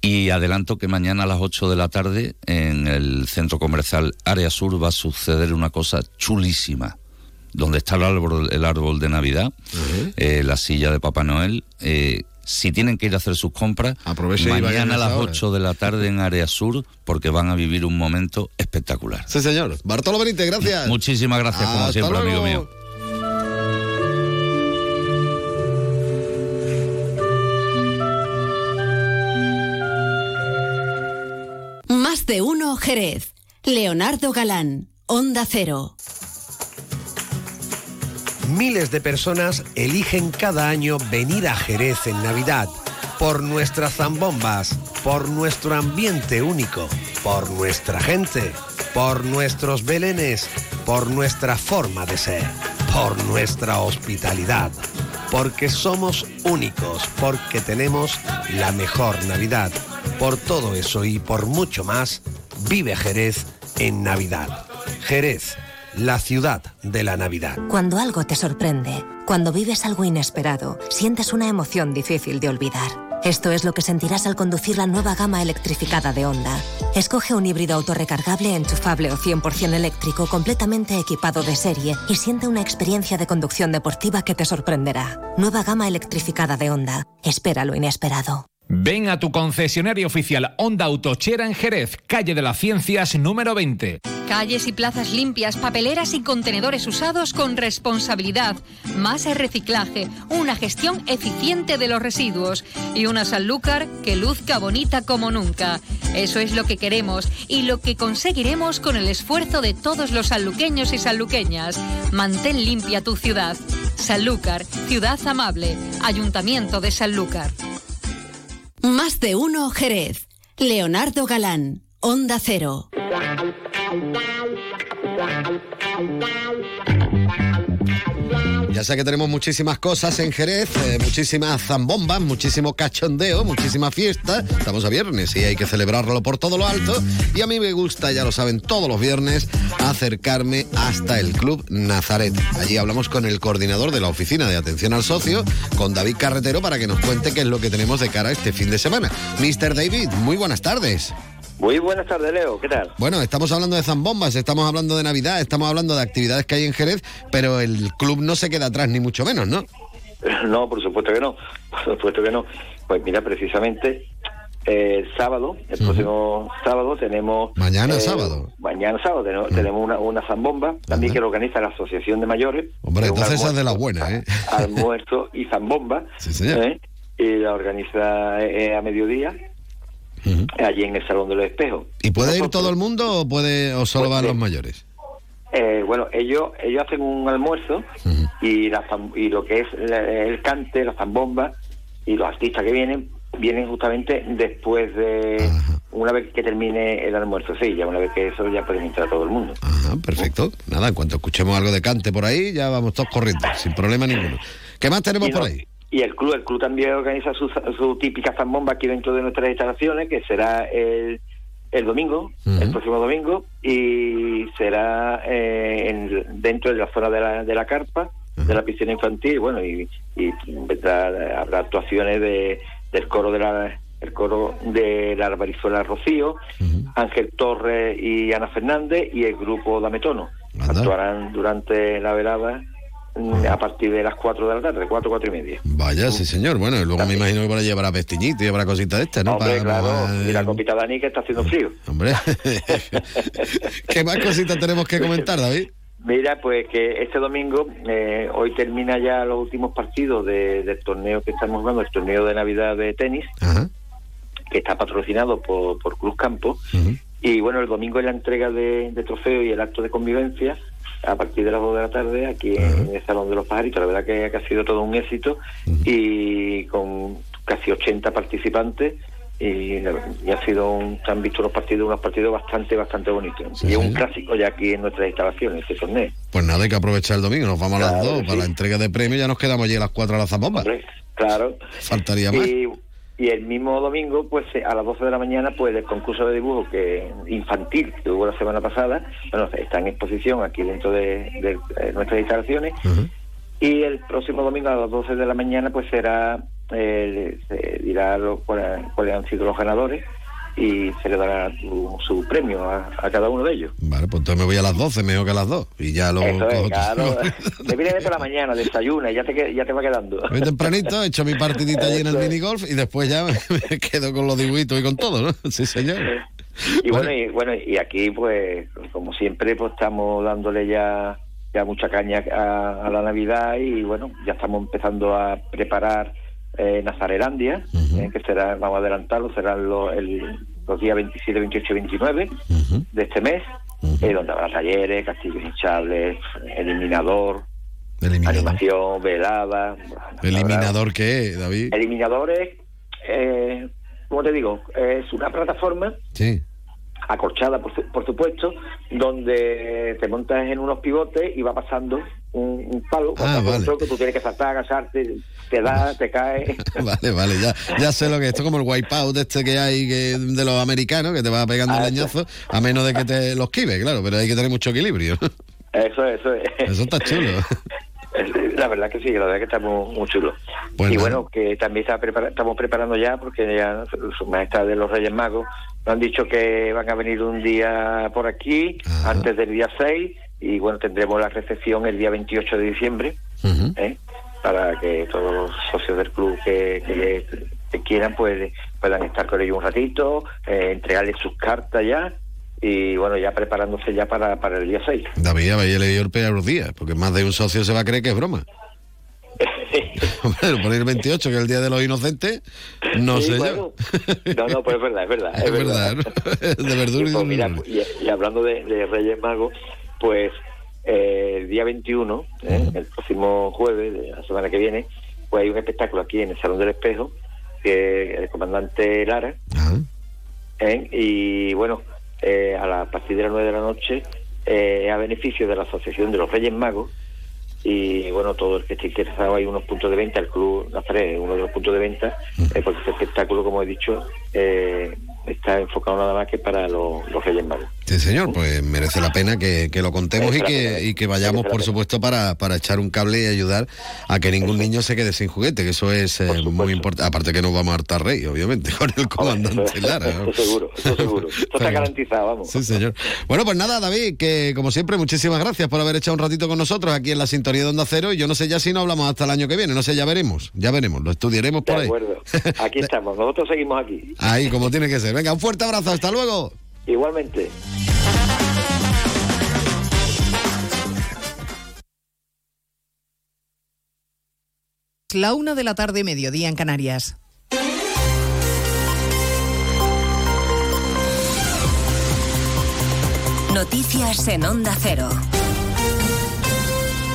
Y adelanto que mañana a las 8 de la tarde en el centro comercial Área Sur va a suceder una cosa chulísima. Donde está el árbol, el árbol de Navidad, eh, la silla de Papá Noel. eh, si tienen que ir a hacer sus compras, vayan mañana a las hora. 8 de la tarde en Área Sur, porque van a vivir un momento espectacular. Sí, señor. Bartolo Benítez, gracias. Muchísimas gracias, como siempre, amigo mío. Jerez. Leonardo Galán, Onda Cero. Miles de personas eligen cada año venir a Jerez en Navidad por nuestras zambombas, por nuestro ambiente único, por nuestra gente, por nuestros belenes, por nuestra forma de ser, por nuestra hospitalidad, porque somos únicos, porque tenemos la mejor Navidad. Por todo eso y por mucho más, vive Jerez en Navidad. Jerez, la ciudad de la Navidad. Cuando algo te sorprende, cuando vives algo inesperado, sientes una emoción difícil de olvidar. Esto es lo que sentirás al conducir la nueva gama electrificada de Honda. Escoge un híbrido autorrecargable, enchufable o 100% eléctrico completamente equipado de serie y siente una experiencia de conducción deportiva que te sorprenderá. Nueva gama electrificada de Honda. Espera lo inesperado. Ven a tu concesionario oficial Honda Autochera en Jerez, calle de las Ciencias número 20. Calles y plazas limpias, papeleras y contenedores usados con responsabilidad, más reciclaje, una gestión eficiente de los residuos y una Sanlúcar que luzca bonita como nunca. Eso es lo que queremos y lo que conseguiremos con el esfuerzo de todos los sanluqueños y sanluqueñas. Mantén limpia tu ciudad. Sanlúcar, ciudad amable, Ayuntamiento de Sanlúcar. Más de uno Jerez. Leonardo Galán, Onda Cero. Ya sé que tenemos muchísimas cosas en Jerez, eh, muchísimas zambombas, muchísimo cachondeo, muchísima fiesta. Estamos a viernes y hay que celebrarlo por todo lo alto. Y a mí me gusta, ya lo saben, todos los viernes acercarme hasta el Club Nazaret. Allí hablamos con el coordinador de la Oficina de Atención al Socio, con David Carretero, para que nos cuente qué es lo que tenemos de cara a este fin de semana. Mr. David, muy buenas tardes. Muy buenas tardes, Leo. ¿Qué tal? Bueno, estamos hablando de zambombas, estamos hablando de Navidad, estamos hablando de actividades que hay en Jerez, pero el club no se queda atrás, ni mucho menos, ¿no? No, por supuesto que no. Por supuesto que no. Pues mira, precisamente eh, el sábado, el próximo sábado tenemos... Mañana eh, sábado. Mañana sábado tenemos, tenemos una, una zambomba, también que lo organiza la Asociación de Mayores. Hombre, entonces esa es de la buena, ¿eh? Almuerzo y zambomba. Sí, señor. ¿eh? Y la organiza eh, a mediodía. Allí en el Salón de los Espejos. ¿Y puede ir todo el mundo o, puede, o solo van los mayores? Eh, bueno, ellos ellos hacen un almuerzo y, la y lo que es la- el cante, la zambomba y los artistas que vienen, vienen justamente después de una vez que termine el almuerzo. Sí, ya una vez que eso ya pueden entrar todo el mundo. Ah, perfecto. Nada, en cuanto escuchemos algo de cante por ahí, ya vamos todos corriendo, sin problema ninguno. ¿Qué más tenemos por ahí? Y el club, el club también organiza su, su típica zambomba aquí dentro de nuestras instalaciones, que será el, el domingo, el próximo domingo, y será eh, en- dentro de la zona de la, de la carpa, de la piscina infantil, bueno, y, y habrá actuaciones de, del coro de la el coro de la Arbarizuela Rocío, Ángel Torres y Ana Fernández y el grupo Dametono. Actuarán durante la velada a partir de las 4 de la tarde, 4, 4 y media. Vaya, sí, señor. Bueno, y luego me imagino que por allí habrá pestiñito y habrá cositas de estas, ¿no? Hombre, claro, y la copita Dani que está haciendo frío. Hombre, ¿qué más cositas tenemos que comentar, David? Mira, pues que este domingo, eh, hoy termina ya los últimos partidos de- del torneo que estamos jugando, el torneo de Navidad de tenis, que está patrocinado por, por Cruz Campo. Y bueno, el domingo es la entrega de, de trofeos y el acto de convivencia a partir de las 2 de la tarde aquí en el Salón de los Pajaritos. La verdad que, que ha sido todo un éxito y con casi 80 participantes. Y, ha sido un, se han visto unos partidos, unos partidos bastante, bastante bonitos. y es un clásico ya aquí en nuestras instalaciones, este torneo. Pues nada, hay que aprovechar el domingo. Nos vamos a las dos para la entrega de premios. Ya nos quedamos allí a las cuatro a la zambomba. Claro. Faltaría más. Y, y el mismo domingo, pues eh, a las 12 de la mañana, pues el concurso de dibujo que infantil que hubo la semana pasada, bueno, está en exposición aquí dentro de, de, eh, nuestras instalaciones. Y el próximo domingo a las 12 de la mañana, pues será, eh, se dirá lo- cuáles han sido los ganadores y se le dará su, su premio a, a cada uno de ellos. Vale, pues entonces me voy a las 12, mejor que a las 2. Y ya lo Eso es, claro. Me viene por la mañana, desayuna y ya te, ya te va quedando. Voy tempranito, he hecho mi partidita allí en el minigolf y después ya me, me quedo con los dibujitos y con todo, ¿no? Sí, señor. Y bueno, y bueno, y aquí pues como siempre pues estamos dándole ya ya mucha caña a, a la Navidad y bueno, ya estamos empezando a preparar eh, Nazarelandia, eh, que será, vamos a adelantarlo, serán los, el- los días 27, 28 y 29 de este mes, eh, donde habrá talleres, castillos hinchables, eliminador, animación, velada. ¿Eliminador qué, David? Eliminadores, eh, ¿cómo te digo? Es una plataforma Sí. acorchada, por, su- por supuesto, donde te montas en unos pivotes y va pasando un, un palo, Ah, un troco, tú tienes que saltar, agacharte, te da, te cae. Vale, vale, ya, ya sé lo que es. Esto es como el wipeout este que hay que, de los americanos, que te va pegando Ah, un leñazo, a menos de que te los esquive, claro, pero hay que tener mucho equilibrio. Eso, eso es. Eso está chulo. La verdad que sí, la verdad que estamos muy chulos. Pues y nada. bueno, que también está prepara- estamos preparando ya, porque ya su majestad de los Reyes Magos nos han dicho que van a venir un día por aquí, antes del día 6, y bueno, tendremos la recepción el día 28 de diciembre, ¿eh? para que todos los socios del club que, que- que quieran pues puedan estar con ellos un ratito, eh, entregarles sus cartas ya, y bueno, ya preparándose ya para, para el día 6. David, habéis leído el peor día, porque más de un socio se va a creer que es broma. Hombre, por ir 28, que es el día de los inocentes, no Sí, sé bueno. yo. No, no, pues es verdad, es verdad. Es, Es verdad, ¿no? de verdura y pues, de mira, y, y hablando de, de Reyes Magos, pues eh, el día 21, ¿eh? el próximo jueves de la semana que viene, pues hay un espectáculo aquí en el Salón del Espejo, que el comandante Lara, ¿eh? y bueno, eh, a, la, a partir de las 9 de la noche, eh, a beneficio de la Asociación de los Reyes Magos, y bueno, todo el que esté interesado hay unos puntos de venta, el Club Nazaret es uno de los puntos de venta, eh, porque este espectáculo, como he dicho, eh, está enfocado nada más que para los, los Reyes Magos. Sí, señor, pues merece la pena que, que lo contemos y que, y que vayamos, por supuesto, para, para echar un cable y ayudar a que ningún niño se quede sin juguete, que eso es eh, muy importante. Aparte que nos vamos a hartar rey, obviamente, con el comandante Lara. ¿no? Eso seguro, eso seguro. Esto está garantizado, vamos. Sí, señor. Bueno, pues nada, David, que como siempre, muchísimas gracias por haber echado un ratito con nosotros aquí en la sintonía de Onda Cero. Y yo no sé ya si no hablamos hasta el año que viene, no sé, ya veremos, ya veremos, lo estudiaremos De por ahí. acuerdo. Aquí estamos, nosotros seguimos aquí. Ahí, como tiene que ser. Venga, un fuerte abrazo, hasta luego. Igualmente. La una de la tarde, mediodía en Canarias. Noticias en Onda Cero.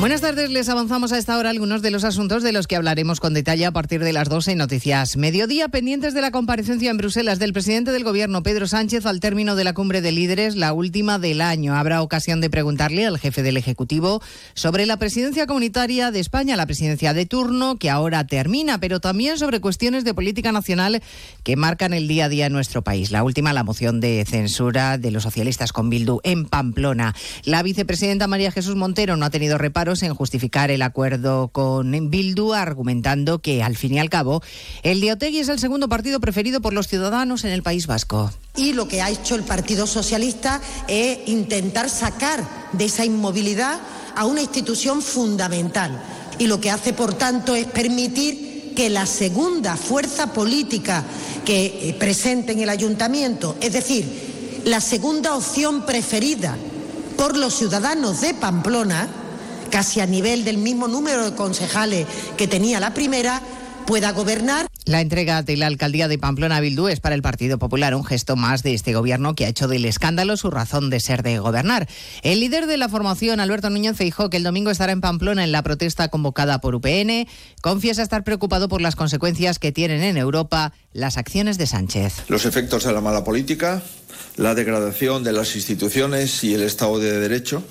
Buenas tardes, les avanzamos a esta hora algunos de los asuntos de los que hablaremos con detalle a partir de las 12 en Noticias Mediodía, pendientes de la comparecencia en Bruselas del presidente del Gobierno, Pedro Sánchez, al término de la cumbre de líderes, la última del año. Habrá ocasión de preguntarle al jefe del Ejecutivo sobre la presidencia comunitaria de España, la presidencia de turno, que ahora termina, pero también sobre cuestiones de política nacional que marcan el día a día en nuestro país. La última, la moción de censura de los socialistas con Bildu en Pamplona. La vicepresidenta María Jesús Montero no ha tenido reparos en justificar el acuerdo con Bildu, argumentando que, al fin y al cabo, el de Otegui es el segundo partido preferido por los ciudadanos en el País Vasco. Y lo que ha hecho el Partido Socialista es intentar sacar de esa inmovilidad a una institución fundamental. Y lo que hace, por tanto, es permitir que la segunda fuerza política que eh, presente en el ayuntamiento, es decir, la segunda opción preferida por los ciudadanos de Pamplona, casi a nivel del mismo número de concejales que tenía la primera, pueda gobernar. La entrega de la alcaldía de Pamplona a Bildu es para el Partido Popular un gesto más de este gobierno que ha hecho del escándalo su razón de ser de gobernar. El líder de la formación, Alberto Núñez Feijó, que el domingo estará en Pamplona en la protesta convocada por UPN, confiesa estar preocupado por las consecuencias que tienen en Europa las acciones de Sánchez. Los efectos de la mala política, la degradación de las instituciones y el Estado de Derecho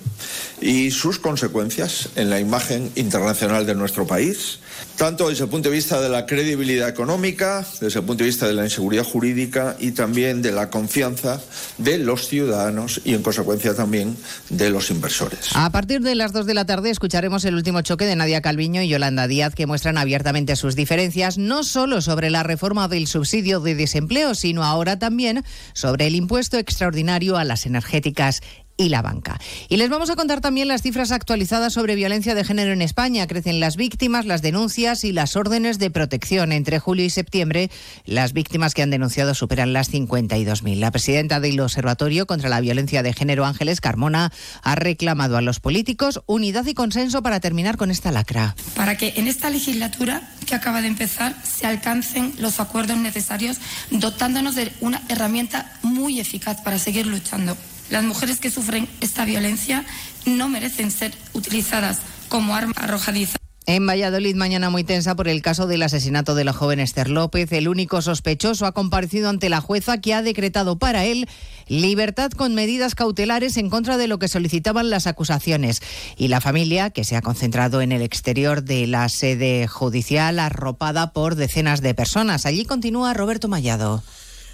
y sus consecuencias en la imagen internacional de nuestro país, tanto desde el punto de vista de la credibilidad económica, desde el punto de vista de la inseguridad jurídica y también de la confianza de los ciudadanos y en consecuencia también de los inversores. A partir de las 2 de la tarde escucharemos el último choque de Nadia Calviño y Yolanda Díaz que muestran abiertamente sus diferencias no solo sobre la reforma del subsidio de desempleo, sino ahora también sobre el impuesto extraordinario a las energéticas y la banca. Y les vamos a contar también las cifras actualizadas sobre violencia de género en España. Crecen las víctimas, las denuncias y las órdenes de protección. Entre julio y septiembre, las víctimas que han denunciado superan las 52.000. La presidenta del Observatorio contra la Violencia de Género, Ángeles Carmona, ha reclamado a los políticos unidad y consenso para terminar con esta lacra. Para que en esta legislatura que acaba de empezar se alcancen los acuerdos necesarios, dotándonos de una herramienta muy eficaz para seguir luchando. Las mujeres que sufren esta violencia no merecen ser utilizadas como arma arrojadiza. En Valladolid, mañana muy tensa por el caso del asesinato de la joven Esther López. El único sospechoso ha comparecido ante la jueza que ha decretado para él libertad con medidas cautelares en contra de lo que solicitaban las acusaciones. Y la familia, que se ha concentrado en el exterior de la sede judicial, arropada por decenas de personas. Allí continúa Roberto Mallado.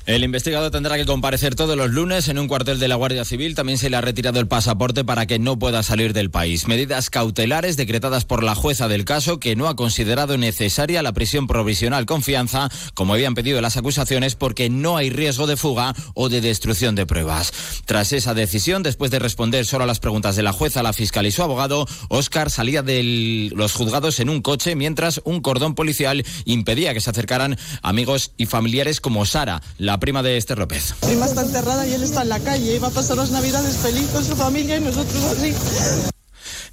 El investigado tendrá que comparecer todos los lunes en un cuartel de la Guardia Civil. También se le ha retirado el pasaporte para que no pueda salir del país. Medidas cautelares decretadas por la jueza del caso que no ha considerado necesaria la prisión provisional confianza, como habían pedido las acusaciones, porque no hay riesgo de fuga o de destrucción de pruebas. Tras esa decisión, después de responder solo a las preguntas de la jueza, la fiscal y su abogado, Óscar salía de los juzgados en un coche mientras un cordón policial impedía que se acercaran amigos y familiares como Sara, la prima de Esther López. Prima está enterrada y él está en la calle y va a pasar las navidades feliz con su familia y nosotros así.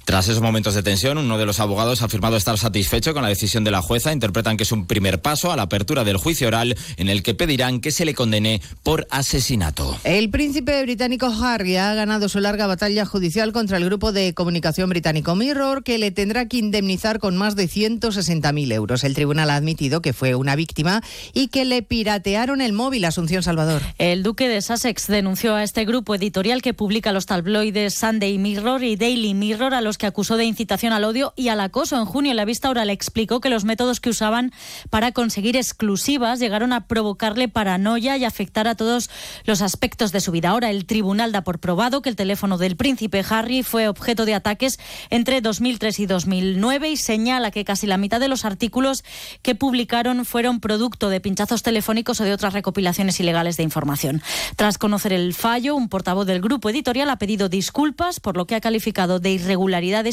Tras esos momentos de tensión, uno de los abogados ha afirmado estar satisfecho con la decisión de la jueza. Interpretan que es un primer paso a la apertura del juicio oral en el que pedirán que se le condene por asesinato. El príncipe británico Harry ha ganado su larga batalla judicial contra el grupo de comunicación británico Mirror, que le tendrá que indemnizar con más de 160.000 euros. El tribunal ha admitido que fue una víctima y que le piratearon el móvil. Asunción Salvador. El duque de Sussex denunció a este grupo editorial que publica los tabloides Sunday Mirror y Daily Mirror a los que acusó de incitación al odio y al acoso. En junio, la vista oral explicó que los métodos que usaban para conseguir exclusivas llegaron a provocarle paranoia y afectar a todos los aspectos de su vida. Ahora, el tribunal da por probado que el teléfono del príncipe Harry fue objeto de ataques entre 2003 y 2009 y señala que casi la mitad de los artículos que publicaron fueron producto de pinchazos telefónicos o de otras recopilaciones ilegales de información. Tras conocer el fallo, un portavoz del grupo editorial ha pedido disculpas por lo que ha calificado de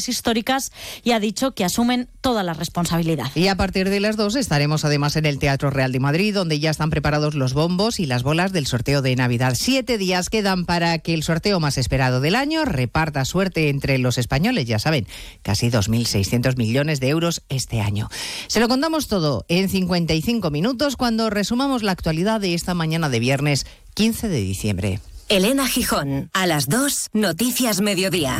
históricas y ha dicho que asumen toda la responsabilidad. Y a partir de las dos estaremos además en el Teatro Real de Madrid, donde ya están preparados los bombos y las bolas del sorteo de Navidad. Siete días quedan para que el sorteo más esperado del año reparta suerte entre los españoles, ya saben, casi 2.600 millones de euros este año. Se lo contamos todo en 55 minutos cuando resumamos la actualidad de esta mañana de viernes 15 de diciembre. Elena Gijón, a las 2, Noticias Mediodía.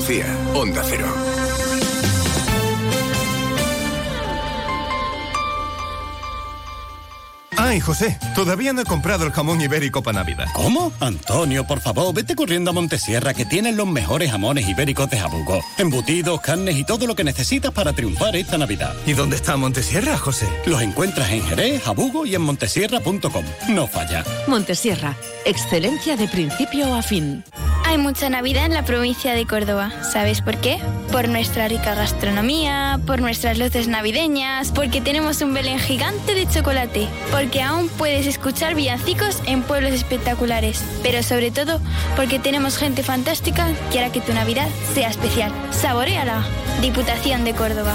Andalucía, Onda Cero. Ay, José, todavía no he comprado el jamón ibérico para Navidad. ¿Cómo? Antonio, por favor, vete corriendo a Montesierra que tienen los mejores jamones ibéricos de Jabugo. Embutidos, carnes y todo lo que necesitas para triunfar esta Navidad. ¿Y dónde está Montesierra, José? Los encuentras en Jerez, Jabugo y en montesierra.com. No falla. Montesierra, excelencia de principio a fin. Hay mucha Navidad en la provincia de Córdoba. ¿Sabes por qué? Por nuestra rica gastronomía, por nuestras luces navideñas, porque tenemos un Belén gigante de chocolate, porque aún puedes escuchar villancicos en pueblos espectaculares, pero sobre todo porque tenemos gente fantástica que hará que tu Navidad sea especial. Saboréala. Diputación de Córdoba.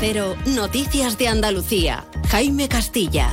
Cero, Noticias de Andalucía. Jaime Castilla.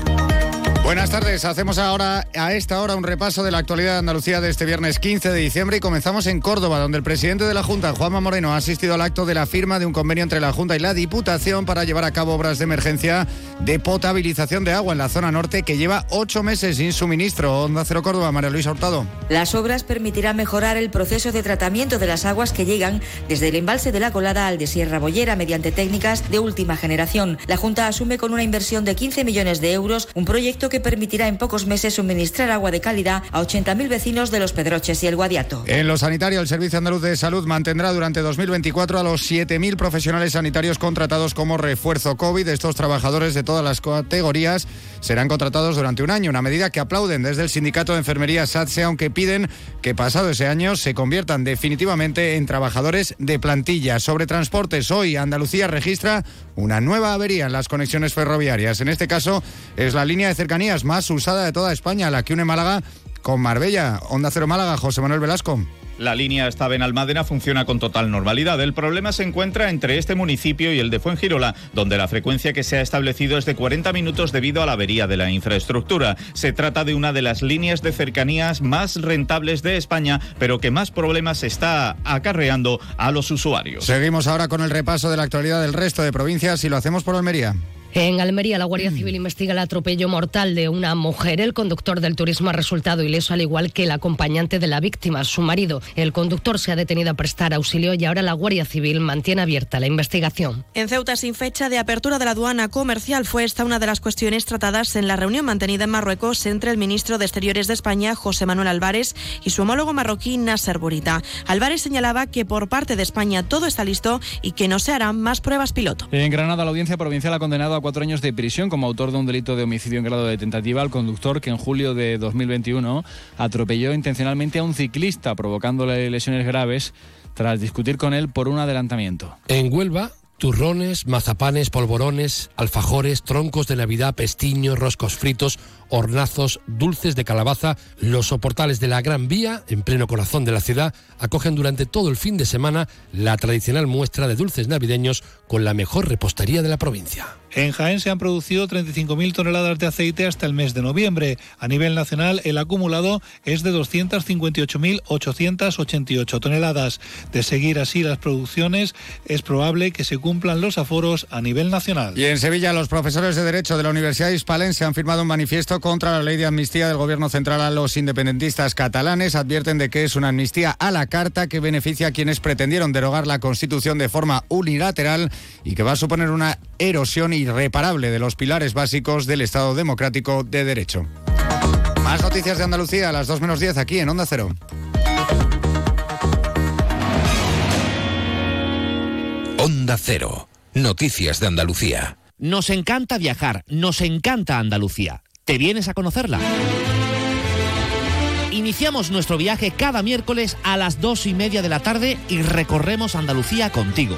Buenas tardes, hacemos ahora a esta hora un repaso de la actualidad de Andalucía de este viernes 15 de diciembre y comenzamos en Córdoba, donde el presidente de la Junta, Juanma Moreno, ha asistido al acto de la firma de un convenio entre la Junta y la Diputación para llevar a cabo obras de emergencia de potabilización de agua en la zona norte que lleva ocho meses sin suministro. Onda Cero Córdoba, María Luisa Hurtado. Las obras permitirán mejorar el proceso de tratamiento de las aguas que llegan desde el embalse de la Colada al de Sierra Bollera mediante técnicas de última generación. La Junta asume con una inversión de 15 millones de euros un proyecto que permitirá en pocos meses suministrar agua de calidad a 80.000 vecinos de los Pedroches y el Guadiato. En lo sanitario, el Servicio Andaluz de Salud mantendrá durante 2024 a los 7.000 profesionales sanitarios contratados como refuerzo COVID. Estos trabajadores de todas las categorías serán contratados durante un año, una medida que aplauden desde el Sindicato de Enfermería SATSE, aunque piden que pasado ese año se conviertan definitivamente en trabajadores de plantilla. Sobre transportes, hoy Andalucía registra una nueva avería en las conexiones ferroviarias. En este caso es la línea de cercanías más usada de toda España, la que une Málaga con Marbella. Onda Cero Málaga, José Manuel Velasco. La línea hasta Benalmádena funciona con total normalidad. El problema se encuentra entre este municipio y el de Fuengirola, donde la frecuencia que se ha establecido es de 40 minutos debido a la avería de la infraestructura. Se trata de una de las líneas de cercanías más rentables de España, pero que más problemas está acarreando a los usuarios. Seguimos ahora con el repaso de la actualidad del resto de provincias y lo hacemos por Almería. En Almería, la Guardia Civil investiga el atropello mortal de una mujer. El conductor del turismo ha resultado ileso, al igual que el acompañante de la víctima, su marido. El conductor se ha detenido a prestar auxilio y ahora la Guardia Civil mantiene abierta la investigación. En Ceuta, sin fecha de apertura de la aduana comercial, fue esta una de las cuestiones tratadas en la reunión mantenida en Marruecos entre el ministro de Exteriores de España, José Manuel Álvarez, y su homólogo marroquí, Nasser Bourita. Álvarez señalaba que por parte de España todo está listo y que no se harán más pruebas piloto. En Granada, la audiencia provincial ha condenado a cuatro años de prisión como autor de un delito de homicidio en grado de tentativa al conductor que en julio de 2021 atropelló intencionalmente a un ciclista provocándole lesiones graves tras discutir con él por un adelantamiento. En Huelva, turrones, mazapanes, polvorones, alfajores, troncos de Navidad, pestiños, roscos fritos, hornazos, dulces de calabaza, los soportales de la Gran Vía, en pleno corazón de la ciudad, acogen durante todo el fin de semana la tradicional muestra de dulces navideños con la mejor repostería de la provincia. En Jaén se han producido 35.000 toneladas de aceite hasta el mes de noviembre. A nivel nacional, el acumulado es de 258.888 toneladas. De seguir así las producciones, es probable que se cumplan los aforos a nivel nacional. Y en Sevilla, los profesores de Derecho de la Universidad Hispalense han firmado un manifiesto contra la ley de amnistía del Gobierno central a los independentistas catalanes. Advierten de que es una amnistía a la carta que beneficia a quienes pretendieron derogar la Constitución de forma unilateral y que va a suponer una erosión irreparable de los pilares básicos del Estado democrático de derecho. Más noticias de Andalucía a las 2 menos 10 aquí en Onda Cero. Onda Cero. Noticias de Andalucía. Nos encanta viajar, nos encanta Andalucía. ¿Te vienes a conocerla? Iniciamos nuestro viaje cada miércoles a las dos y media de la tarde y recorremos Andalucía contigo.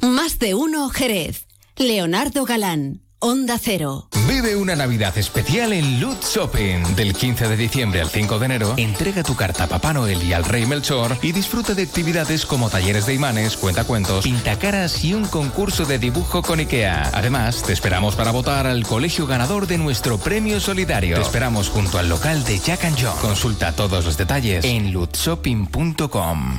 Más de uno Jerez. Leonardo Galán. Onda Cero. Vive una Navidad especial en Loot Shopping. Del 15 de diciembre al 5 de enero, entrega tu carta a Papá Noel y al Rey Melchor y disfruta de actividades como talleres de imanes, cuentacuentos, pintacaras y un concurso de dibujo con IKEA. Además, te esperamos para votar al colegio ganador de nuestro premio solidario. Te esperamos junto al local de Jack and John. Consulta todos los detalles en lootshopping.com.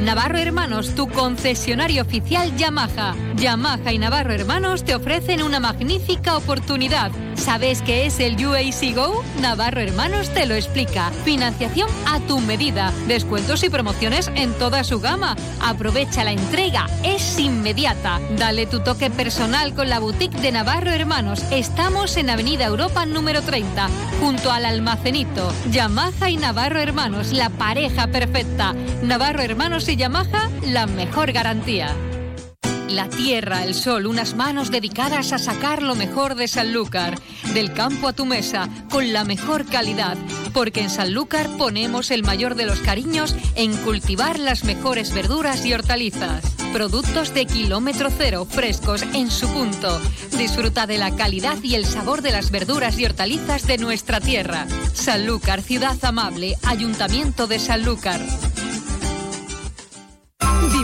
Navarro Hermanos, tu concesionario oficial Yamaha. Yamaha y Navarro Hermanos te ofrecen una magnífica oportunidad. ¿Sabes qué es el UAC Go? Navarro Hermanos te lo explica. Financiación a tu medida. Descuentos y promociones en toda su gama. Aprovecha la entrega. Es inmediata. Dale tu toque personal con la boutique de Navarro Hermanos. Estamos en Avenida Europa número 30, junto al almacenito. Yamaha y Navarro Hermanos, la pareja perfecta. Navarro Hermanos y Yamaha, la mejor garantía. La tierra, el sol, unas manos dedicadas a sacar lo mejor de Sanlúcar. Del campo a tu mesa, con la mejor calidad. Porque en Sanlúcar ponemos el mayor de los cariños en cultivar las mejores verduras y hortalizas. Productos de kilómetro cero, frescos en su punto. Disfruta de la calidad y el sabor de las verduras y hortalizas de nuestra tierra. Sanlúcar, ciudad amable, Ayuntamiento de Sanlúcar.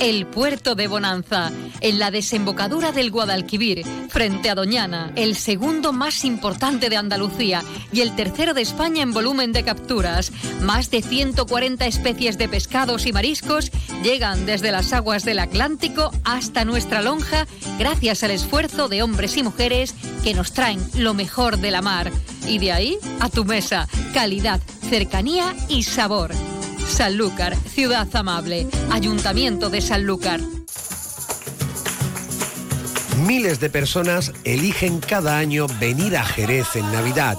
El puerto de Bonanza, en la desembocadura del Guadalquivir, frente a Doñana, el segundo más importante de Andalucía y el tercero de España en volumen de capturas. Más de 140 especies de pescados y mariscos llegan desde las aguas del Atlántico hasta nuestra lonja gracias al esfuerzo de hombres y mujeres que nos traen lo mejor de la mar. Y de ahí a tu mesa, calidad, cercanía y sabor. Sanlúcar, ciudad amable. Ayuntamiento de Sanlúcar. Miles de personas eligen cada año venir a Jerez en Navidad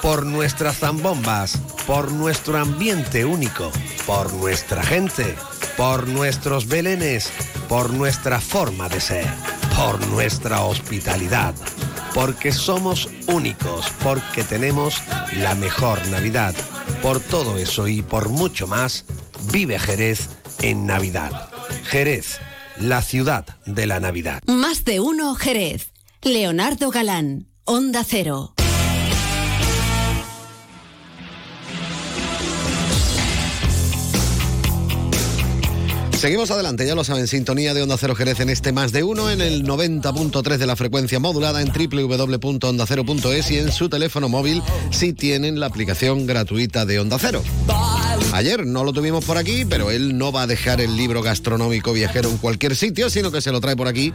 por nuestras zambombas, por nuestro ambiente único, por nuestra gente por nuestros belenes, por nuestra forma de ser, por nuestra hospitalidad, porque somos únicos, porque tenemos la mejor Navidad. Por todo eso y por mucho más, vive Jerez en Navidad. Jerez, la ciudad de la Navidad. Más de uno Jerez. Leonardo Galán, Onda Cero. Seguimos adelante, ya lo saben, sintonía de Onda Cero Jerez en este más de uno, en el 90.3 de la frecuencia modulada en www.ondacero.es y en su teléfono móvil si tienen la aplicación gratuita de Onda Cero. Ayer no lo tuvimos por aquí, pero él no va a dejar el libro gastronómico viajero en cualquier sitio, sino que se lo trae por aquí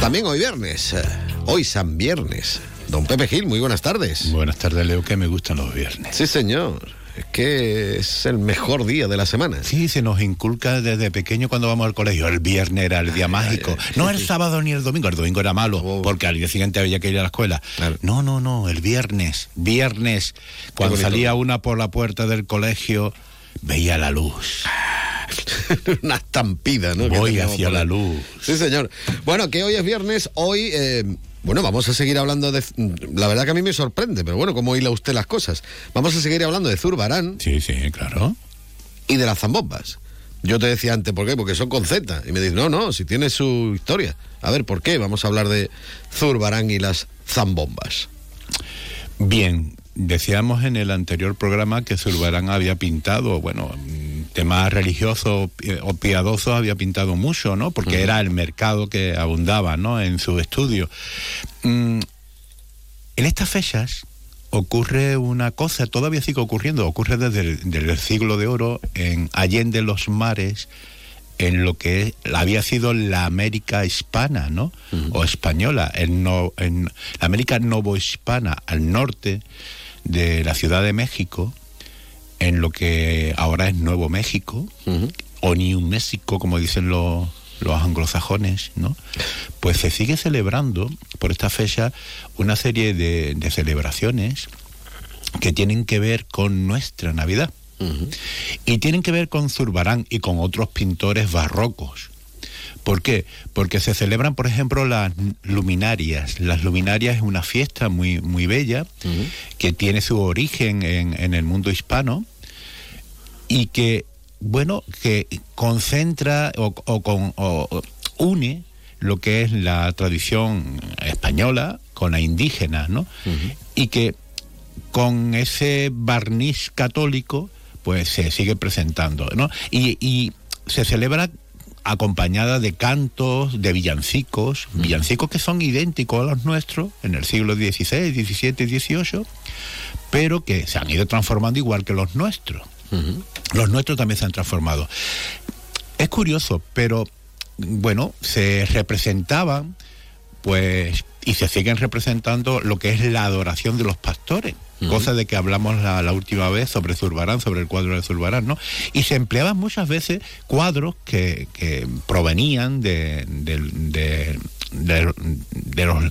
también hoy viernes, hoy San Viernes. Don Pepe Gil, muy buenas tardes. Buenas tardes, Leo, que me gustan los viernes. Sí, señor. Es que es el mejor día de la semana. Sí, se nos inculca desde pequeño cuando vamos al colegio. El viernes era el día mágico. no el sábado ni el domingo. El domingo era malo Oh. porque al día siguiente había que ir a la escuela. No, no, no. El viernes. Viernes. Cuando salía una por la puerta del colegio, veía la luz. Una estampida, ¿no? Voy hacia la luz. Sí, señor. Bueno, que hoy es viernes, hoy, eh, bueno, vamos a seguir hablando de... La verdad que a mí me sorprende, pero bueno, ¿cómo hila usted las cosas? Vamos a seguir hablando de Zurbarán. Sí, sí, claro. Y de las zambombas. Yo te decía antes, ¿por qué? Porque son con Z. Y me dices, no, no, si tiene su historia. A ver, ¿por qué? Vamos a hablar de Zurbarán y las zambombas. Bien, decíamos en el anterior programa que Zurbarán había pintado, bueno, mm, temas religiosos eh, o piadosos había pintado mucho, ¿no? Porque era el mercado que abundaba, ¿no? En su estudio. Mm, en estas fechas ocurre una cosa, todavía sigue ocurriendo, ocurre desde el, desde el siglo de oro en Allende los mares, en lo que había sido la América hispana, ¿no? O española, en, no, en la América novohispana, al norte de la Ciudad de México, en lo que ahora es Nuevo México, o New México, como dicen los, los anglosajones, ¿no? Pues se sigue celebrando por esta fecha una serie de, de celebraciones que tienen que ver con nuestra Navidad. Y tienen que ver con Zurbarán y con otros pintores barrocos. ¿Por qué? Porque se celebran, por ejemplo, las luminarias. Las luminarias es una fiesta muy, muy bella que tiene su origen en, en el mundo hispano y que, bueno, que concentra o, o con, o- une lo que es la tradición española con la indígena, ¿no? Y que con ese barniz católico, pues se sigue presentando, ¿no? Y, y se celebra acompañada de cantos, de villancicos, villancicos que son idénticos a los nuestros en el siglo XVI, XVII y XVIII, pero que se han ido transformando igual que los nuestros. Los nuestros también se han transformado. Es curioso, pero bueno, se representaban, pues, y se siguen representando lo que es la adoración de los pastores. Cosa de que hablamos la, la última vez sobre Zurbarán, sobre el cuadro de Zurbarán, ¿no? Y se empleaban muchas veces cuadros que, que provenían de, de- de- de los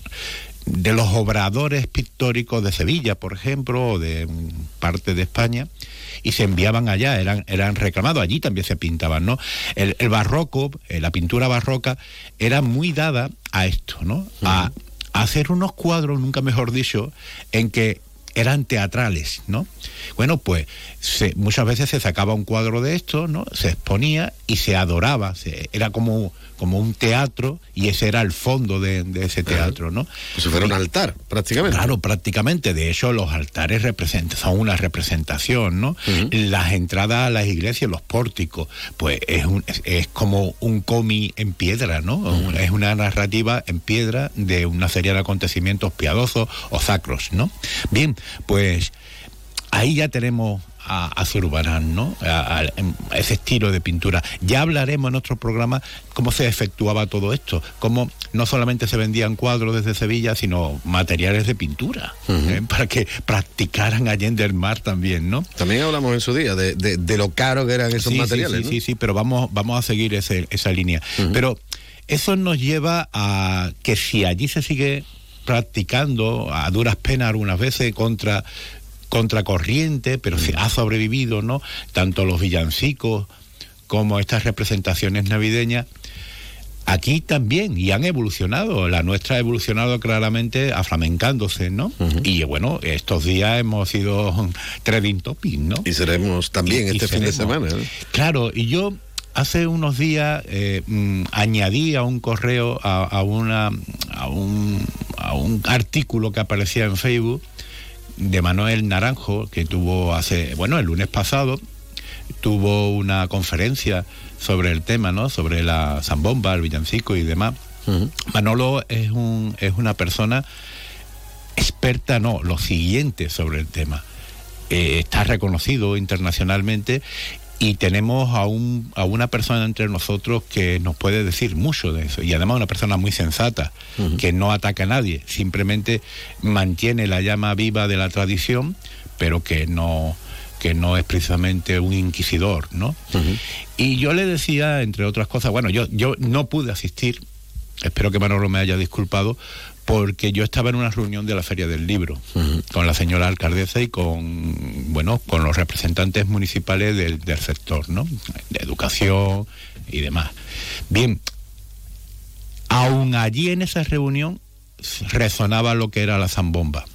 de los obradores pictóricos de Sevilla, por ejemplo, o de parte de España, y se enviaban allá, eran, eran reclamados, allí también se pintaban, ¿no? El, el barroco, eh, la pintura barroca, era muy dada a esto, ¿no? A hacer unos cuadros, nunca mejor dicho, en que eran teatrales, ¿no? Bueno, pues se- muchas veces se sacaba un cuadro de esto, ¿no? Se exponía y se adoraba, se- era como, como un teatro y ese era el fondo de, de ese teatro, ¿no? Pues si fuera un altar, prácticamente. Claro, prácticamente. De hecho, los altares representan, son una representación, ¿no? Las entradas a las iglesias, los pórticos, pues es, un- es, es como un cómic en piedra, ¿no? Es una narrativa en piedra de una serie de acontecimientos piadosos o sacros, ¿no? Bien, pues ahí ya tenemos a, a Zurbarán, ¿no? A, a- a ese estilo de pintura. Ya hablaremos en otro programa cómo se efectuaba todo esto, cómo no solamente se vendían cuadros desde Sevilla, sino materiales de pintura, ¿eh? para que practicaran allá en el mar también, ¿no? También hablamos en su día de, de- de lo caro que eran esos Sí, materiales, Sí, ¿no? sí, sí, pero vamos, vamos a seguir ese- esa línea. Pero eso nos lleva a que si allí se sigue practicando a duras penas algunas veces contra contracorriente, pero se ha sobrevivido, ¿no? Tanto los villancicos como estas representaciones navideñas aquí también y han evolucionado. La nuestra ha evolucionado claramente aflamencándose, ¿no? Y bueno, estos días hemos sido trading topic, ¿no? Y seremos también Y- y este fin de semana. ¿eh? Claro, y yo hace unos días eh, mm, añadí a un correo a, a una a un, a un artículo que aparecía en Facebook de Manuel Naranjo que tuvo hace bueno el lunes pasado tuvo una conferencia sobre el tema, ¿no? Sobre la zambomba, el villancico y demás. Manolo es un es una persona experta, no, lo siguiente sobre el tema. Eh, está reconocido internacionalmente y tenemos a, un, a una persona entre nosotros que nos puede decir mucho de eso. Y además una persona muy sensata que no ataca a nadie simplemente mantiene la llama viva de la tradición pero que no que no es precisamente un inquisidor no y yo le decía entre otras cosas bueno yo yo no pude asistir espero que Manolo me haya disculpado porque yo estaba en una reunión de la Feria del Libro con la señora alcaldesa y con bueno con los representantes municipales del, del sector, ¿no? De educación y demás. Bien, aún allí en esa reunión resonaba lo que era la zambomba.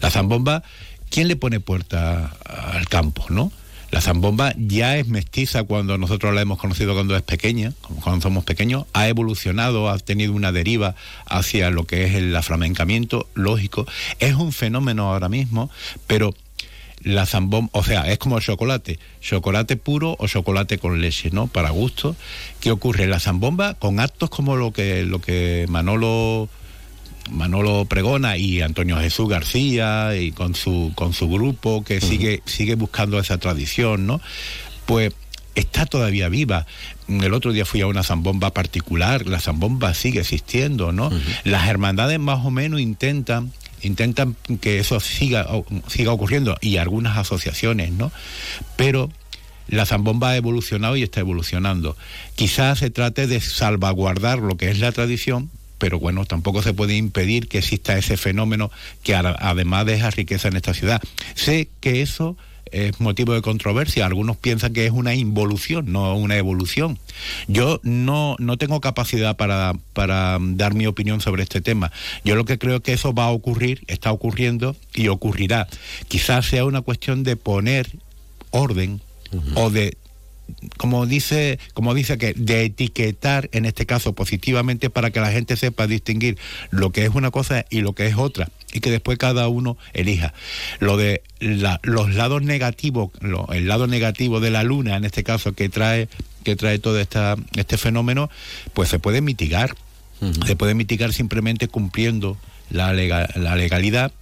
La zambomba, ¿quién le pone puerta al campo, no? La zambomba ya es mestiza cuando nosotros la hemos conocido cuando es pequeña, cuando somos pequeños, ha evolucionado, ha tenido una deriva hacia lo que es el aflamencamiento, lógico, es un fenómeno ahora mismo, pero la zambomba, o sea, es como el chocolate, chocolate puro o chocolate con leche, ¿no? Para gusto. ¿Qué ocurre? La zambomba con actos como lo que lo que Manolo Manolo Pregona y Antonio Jesús García y con su con su grupo que sigue sigue buscando esa tradición, ¿no? Pues está todavía viva. El otro día fui a una zambomba particular, la zambomba sigue existiendo, ¿no? Las hermandades más o menos intentan intentan que eso siga siga ocurriendo y algunas asociaciones, ¿no? Pero la zambomba ha evolucionado y está evolucionando. Quizás se trate de salvaguardar lo que es la tradición, pero bueno, tampoco se puede impedir que exista ese fenómeno que además deja riqueza en esta ciudad. Sé que eso es motivo de controversia. Algunos piensan que es una involución, no una evolución. Yo no, no tengo capacidad para, para dar mi opinión sobre este tema. Yo lo que creo que eso va a ocurrir, está ocurriendo y ocurrirá. Quizás sea una cuestión de poner orden o de como dice, como dice que de etiquetar en este caso positivamente para que la gente sepa distinguir lo que es una cosa y lo que es otra y que después cada uno elija. Lo de la- los lados negativos, lo- el lado negativo de la luna en este caso que trae que trae todo esta, este fenómeno, pues se puede mitigar. Se puede mitigar simplemente cumpliendo la, lega- la legalidad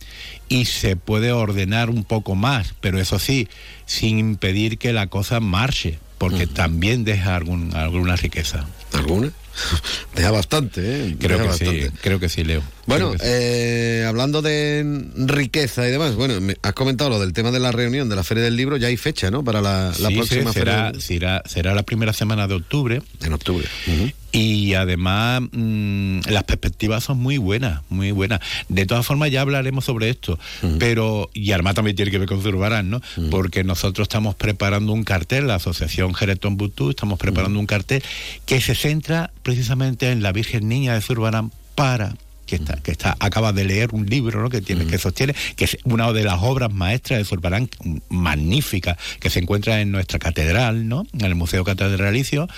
y se puede ordenar un poco más, pero eso sí, sin impedir que la cosa marche, porque también deja algún, alguna riqueza. ¿Alguna? Deja bastante, ¿eh? Creo Deja que sí, creo que sí, Leo. Bueno, sí. eh, hablando de riqueza y demás, bueno, me- has comentado lo del tema de la reunión de la Feria del Libro, ya hay fecha, ¿no? Para la, la Sí, próxima sí, Feria será, será, será la primera semana de octubre. En octubre. Y además mm, las perspectivas son muy buenas, muy buenas. De todas formas ya hablaremos sobre esto, pero y además también tiene que ver con Zurbarán, ¿no? Porque nosotros estamos preparando un cartel, la Asociación Geretón Butú, estamos preparando un cartel que se centra precisamente en la Virgen Niña de Zurbarán para que está, que está, acaba de leer un libro ¿no? que tiene, que sostiene, que es una de las obras maestras de Zurbarán, magnífica, que se encuentra en nuestra catedral, ¿no? En el Museo Catedralicio,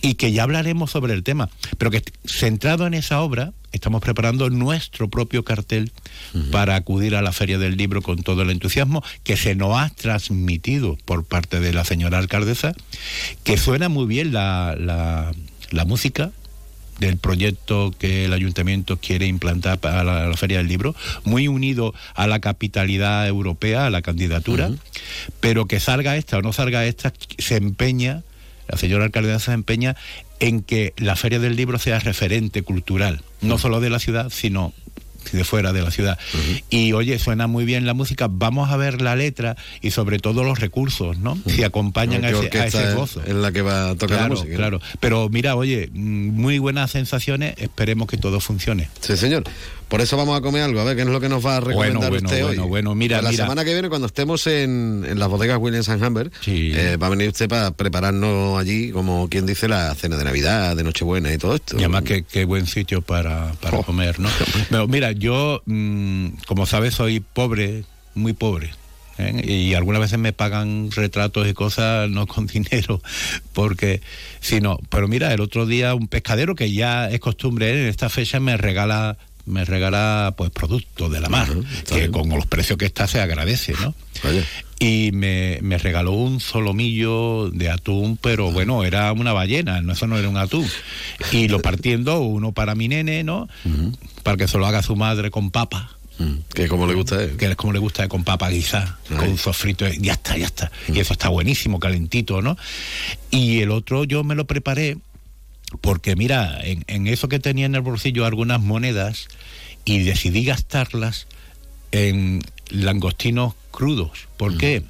y que ya hablaremos sobre el tema. Pero que centrado en esa obra, estamos preparando nuestro propio cartel para acudir a la Feria del Libro con todo el entusiasmo que se nos ha transmitido por parte de la señora alcaldesa, que suena muy bien la, la, la música, del proyecto que el ayuntamiento quiere implantar para la, la Feria del Libro, muy unido a la capitalidad europea, a la candidatura, pero que salga esta o no salga esta, se empeña, la señora alcaldesa se empeña en que la Feria del Libro sea referente cultural, no solo de la ciudad, sino de fuera de la ciudad. Y oye, suena muy bien la música, vamos a ver la letra y sobre todo los recursos, ¿no? Si acompañan a ¿Qué ese, a ese gozo. es la que va a tocar la Claro, música, ¿no? Claro, pero mira, oye, mm, muy buenas sensaciones, esperemos que todo funcione. Sí, señor. Por eso vamos a comer algo, a ver qué es lo que nos va a recomendar bueno, usted bueno, hoy. bueno, mira, Para la mira. semana que viene, cuando estemos en, en las bodegas Williams and Humber, eh, va a venir usted para prepararnos allí, como quien dice, la cena de Navidad, de Nochebuena y todo esto. Y además qué, qué buen sitio para, para Oh. comer, ¿no? Pero mira, yo, mm, como sabes, soy pobre, muy pobre. ¿eh? Y algunas veces me pagan retratos y cosas no con dinero, porque si no, pero mira, el otro día un pescadero que ya es costumbre ¿eh? en esta fecha me regala me regala pues productos de la mar, que con los precios que está se agradece, ¿no? Y me, me regaló un solomillo de atún, pero bueno, era una ballena, no, eso no era un atún. Y lo partiendo, uno para mi nene, ¿no? Para que se lo haga su madre con papa. Que como le gusta a él. Que es como le gusta con papa guisa, con un sofrito, ya está, ya está. Y eso está buenísimo, calentito, ¿no? Y el otro yo me lo preparé porque mira, en, en eso que tenía en el bolsillo algunas monedas y decidí gastarlas en langostinos crudos. ¿Por qué?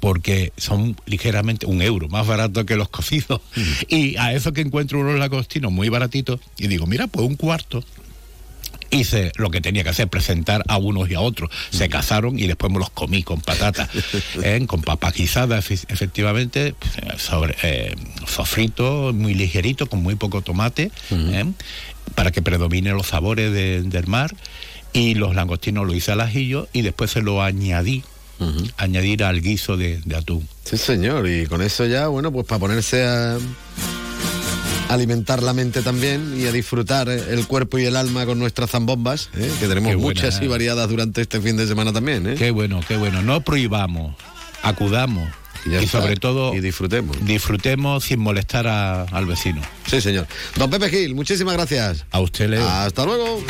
Porque son ligeramente un euro más barato que los cocidos. Y a eso que encuentro unos langostinos muy baratitos, y digo, mira, pues un cuarto. Hice lo que tenía que hacer, presentar a unos y a otros. Se casaron y después me los comí con patatas, ¿eh? con papas guisadas, efe- efectivamente, sobre eh, sofrito muy ligerito, con muy poco tomate, ¿eh? para que predominen los sabores de- del mar. Y los langostinos lo hice al ajillo y después se lo añadí, añadir al guiso de, de atún. Sí, señor, y con eso ya, bueno, pues para ponerse a alimentar la mente también y a disfrutar eh, el cuerpo y el alma con nuestras zambombas, ¿eh? que tenemos Qué buena, muchas y eh. variadas durante este fin de semana también. ¿eh? Qué bueno, qué bueno. No prohibamos, acudamos. Y, sobre todo Y disfrutemos. disfrutemos sin molestar a- al vecino. Sí, señor. Don Pepe Gil, muchísimas gracias. A usted, Leo. Hasta luego.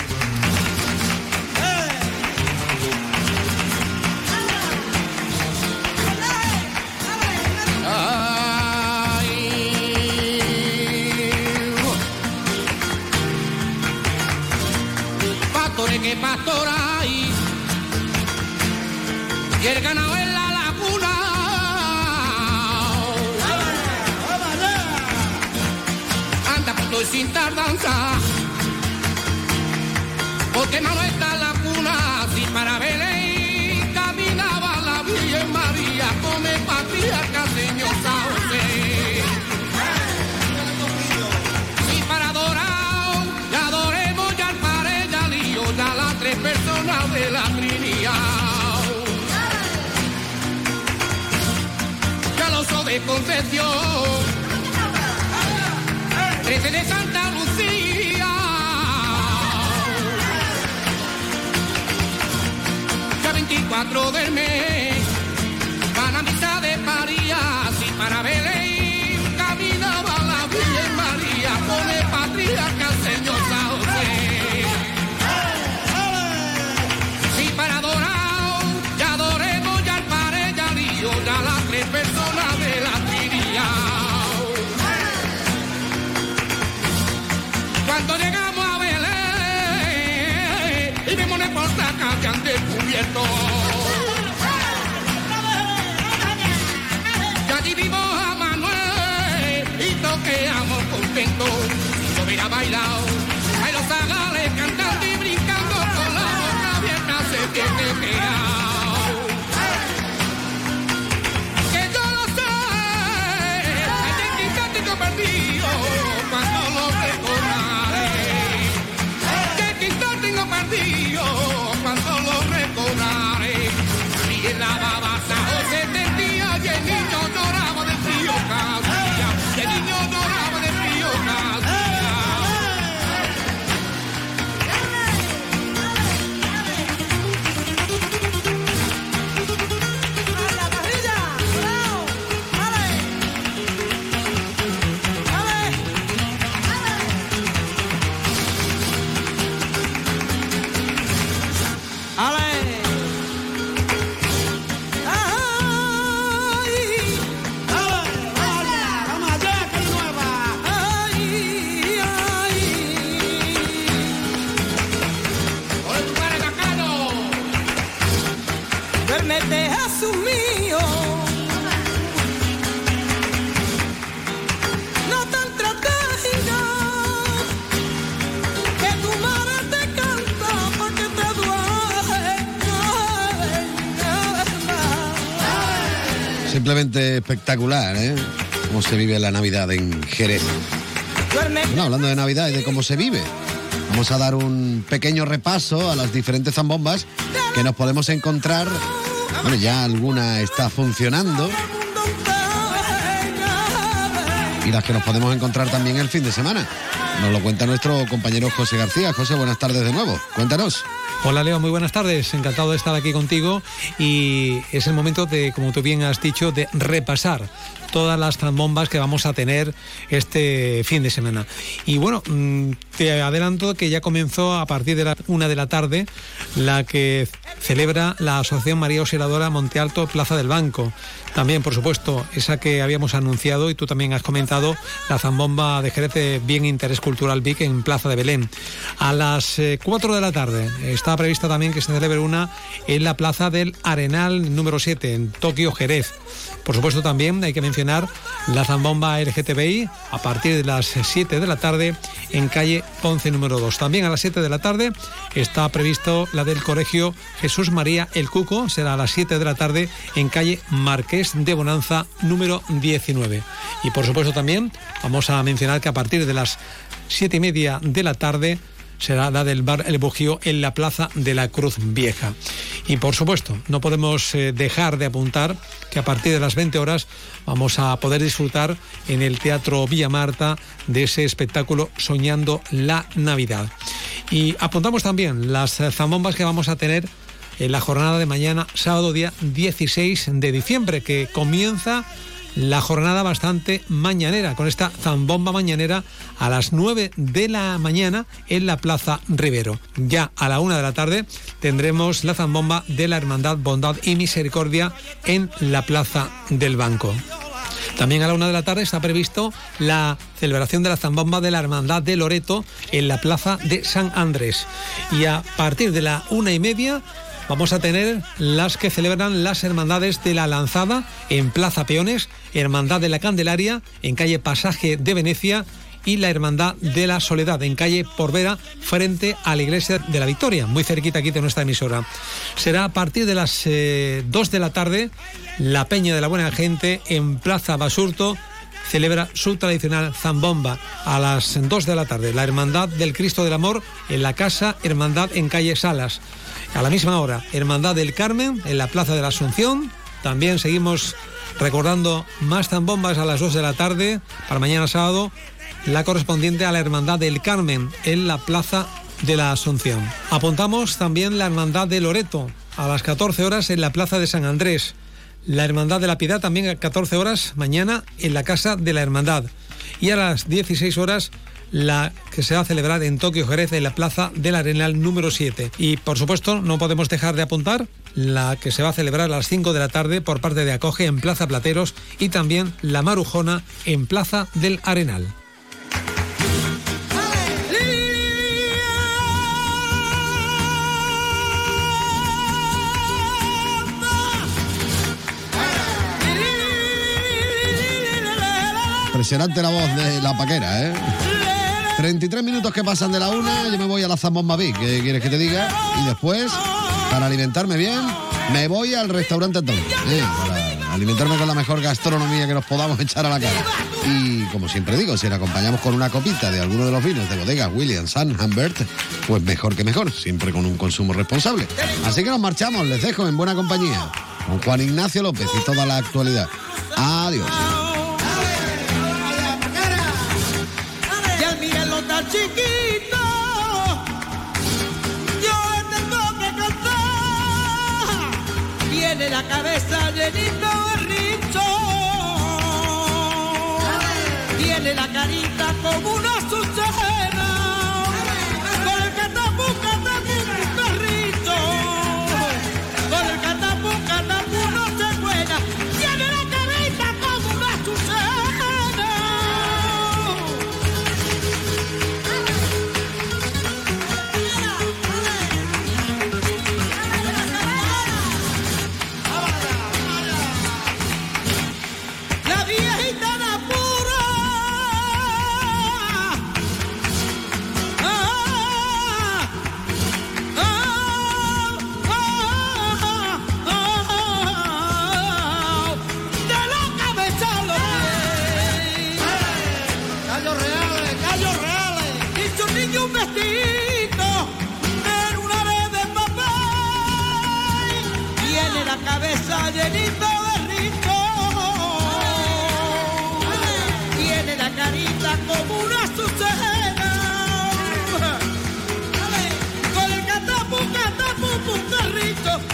De Concepción, de Santa Lucía. Ya 24 del mes, descubierto. Y allí vimos a Manuel y toqueamos contentos. Si yo hubiera bailado, ahí los zagales cantando Simplemente espectacular, ¿eh? Cómo se vive la Navidad en Jerez. Bueno, hablando de Navidad y de cómo se vive, vamos a dar un pequeño repaso a las diferentes zambombas que nos podemos encontrar. Bueno, ya alguna está funcionando. Y las que nos podemos encontrar también el fin de semana. Nos lo cuenta nuestro compañero José García. José, buenas tardes de nuevo. Cuéntanos. Hola Leo, muy buenas tardes. Encantado de estar aquí contigo y es el momento de, como tú bien has dicho, de repasar todas las bombas que vamos a tener este fin de semana. Y bueno, mm, te adelanto que ya comenzó a partir de la una de la tarde la que celebra la Asociación María Auxiliadora Monte Alto Plaza del Banco. También, por supuesto, esa que habíamos anunciado y tú también has comentado, la zambomba de Jerez de Bien Interés Cultural VIC en Plaza de Belén. A las 4 eh, de la tarde está prevista también que se celebre una en la Plaza del Arenal número 7, en Tokio, Jerez. Por supuesto, también hay que mencionar la zambomba LGTBI a partir de las 7 de la tarde en calle 11 número 2. También a las 7 de la tarde está previsto la del Colegio Jesús María El Cuco, será a las 7 de la tarde en calle Marqués de Bonanza número 19. Y por supuesto también vamos a mencionar que a partir de las 7 y media de la tarde será la del bar El Bugío en la Plaza de la Cruz Vieja. Y por supuesto, no podemos eh, dejar de apuntar que a partir de las 20 horas vamos a poder disfrutar en el Teatro Villa Marta de ese espectáculo Soñando la Navidad. Y apuntamos también las zambombas que vamos a tener en la jornada de mañana, sábado día 16 de diciembre, que comienza la jornada bastante mañanera, con esta zambomba mañanera a las 9 de la mañana en la Plaza Rivero. Ya a la 1 de la tarde tendremos la zambomba de la Hermandad Bondad y Misericordia en la Plaza del Banco. También a la una de la tarde está previsto la celebración de la zambomba de la Hermandad de Loreto en la Plaza de San Andrés. Y a partir de la una y media vamos a tener las que celebran las hermandades de la Lanzada en Plaza Peones, Hermandad de la Candelaria en calle Pasaje de Venecia y la Hermandad de la Soledad en calle Porvera frente a la Iglesia de la Victoria, muy cerquita aquí de nuestra emisora. Será a partir de las 2 eh, de la tarde la Peña de la Buena Gente en Plaza Basurto celebra su tradicional zambomba a las 2 de la tarde. La Hermandad del Cristo del Amor en la Casa Hermandad en calle Salas. A la misma hora, Hermandad del Carmen en la Plaza de la Asunción. También seguimos recordando más zambombas a las 2 de la tarde para mañana sábado, la correspondiente a la Hermandad del Carmen en la Plaza de la Asunción. Apuntamos también la Hermandad de Loreto a las 14 horas en la Plaza de San Andrés. La Hermandad de la Piedad también a 14 horas mañana en la Casa de la Hermandad. Y a las 16 horas la que se va a celebrar en Tokio Jerez en la Plaza del Arenal número 7. Y por supuesto no podemos dejar de apuntar la que se va a celebrar a las 5 de la tarde por parte de Acoge en Plaza Plateros y también la Marujona en Plaza del Arenal. Impresionante la voz de la paquera, ¿eh? 33 minutos que pasan de la una, yo me voy a la Zambomba Vic, ¿qué quieres que te diga? Y después, para alimentarme bien, me voy al restaurante Tom, ¿eh? para alimentarme con la mejor gastronomía que nos podamos echar a la cara. Y como siempre digo, si le acompañamos con una copita de alguno de los vinos de bodega William San Humbert, pues mejor que mejor, siempre con un consumo responsable. Así que nos marchamos, les dejo en buena compañía con Juan Ignacio López y toda la actualidad. Adiós. Tiene la cabeza de richo, tiene la carita como una azucena,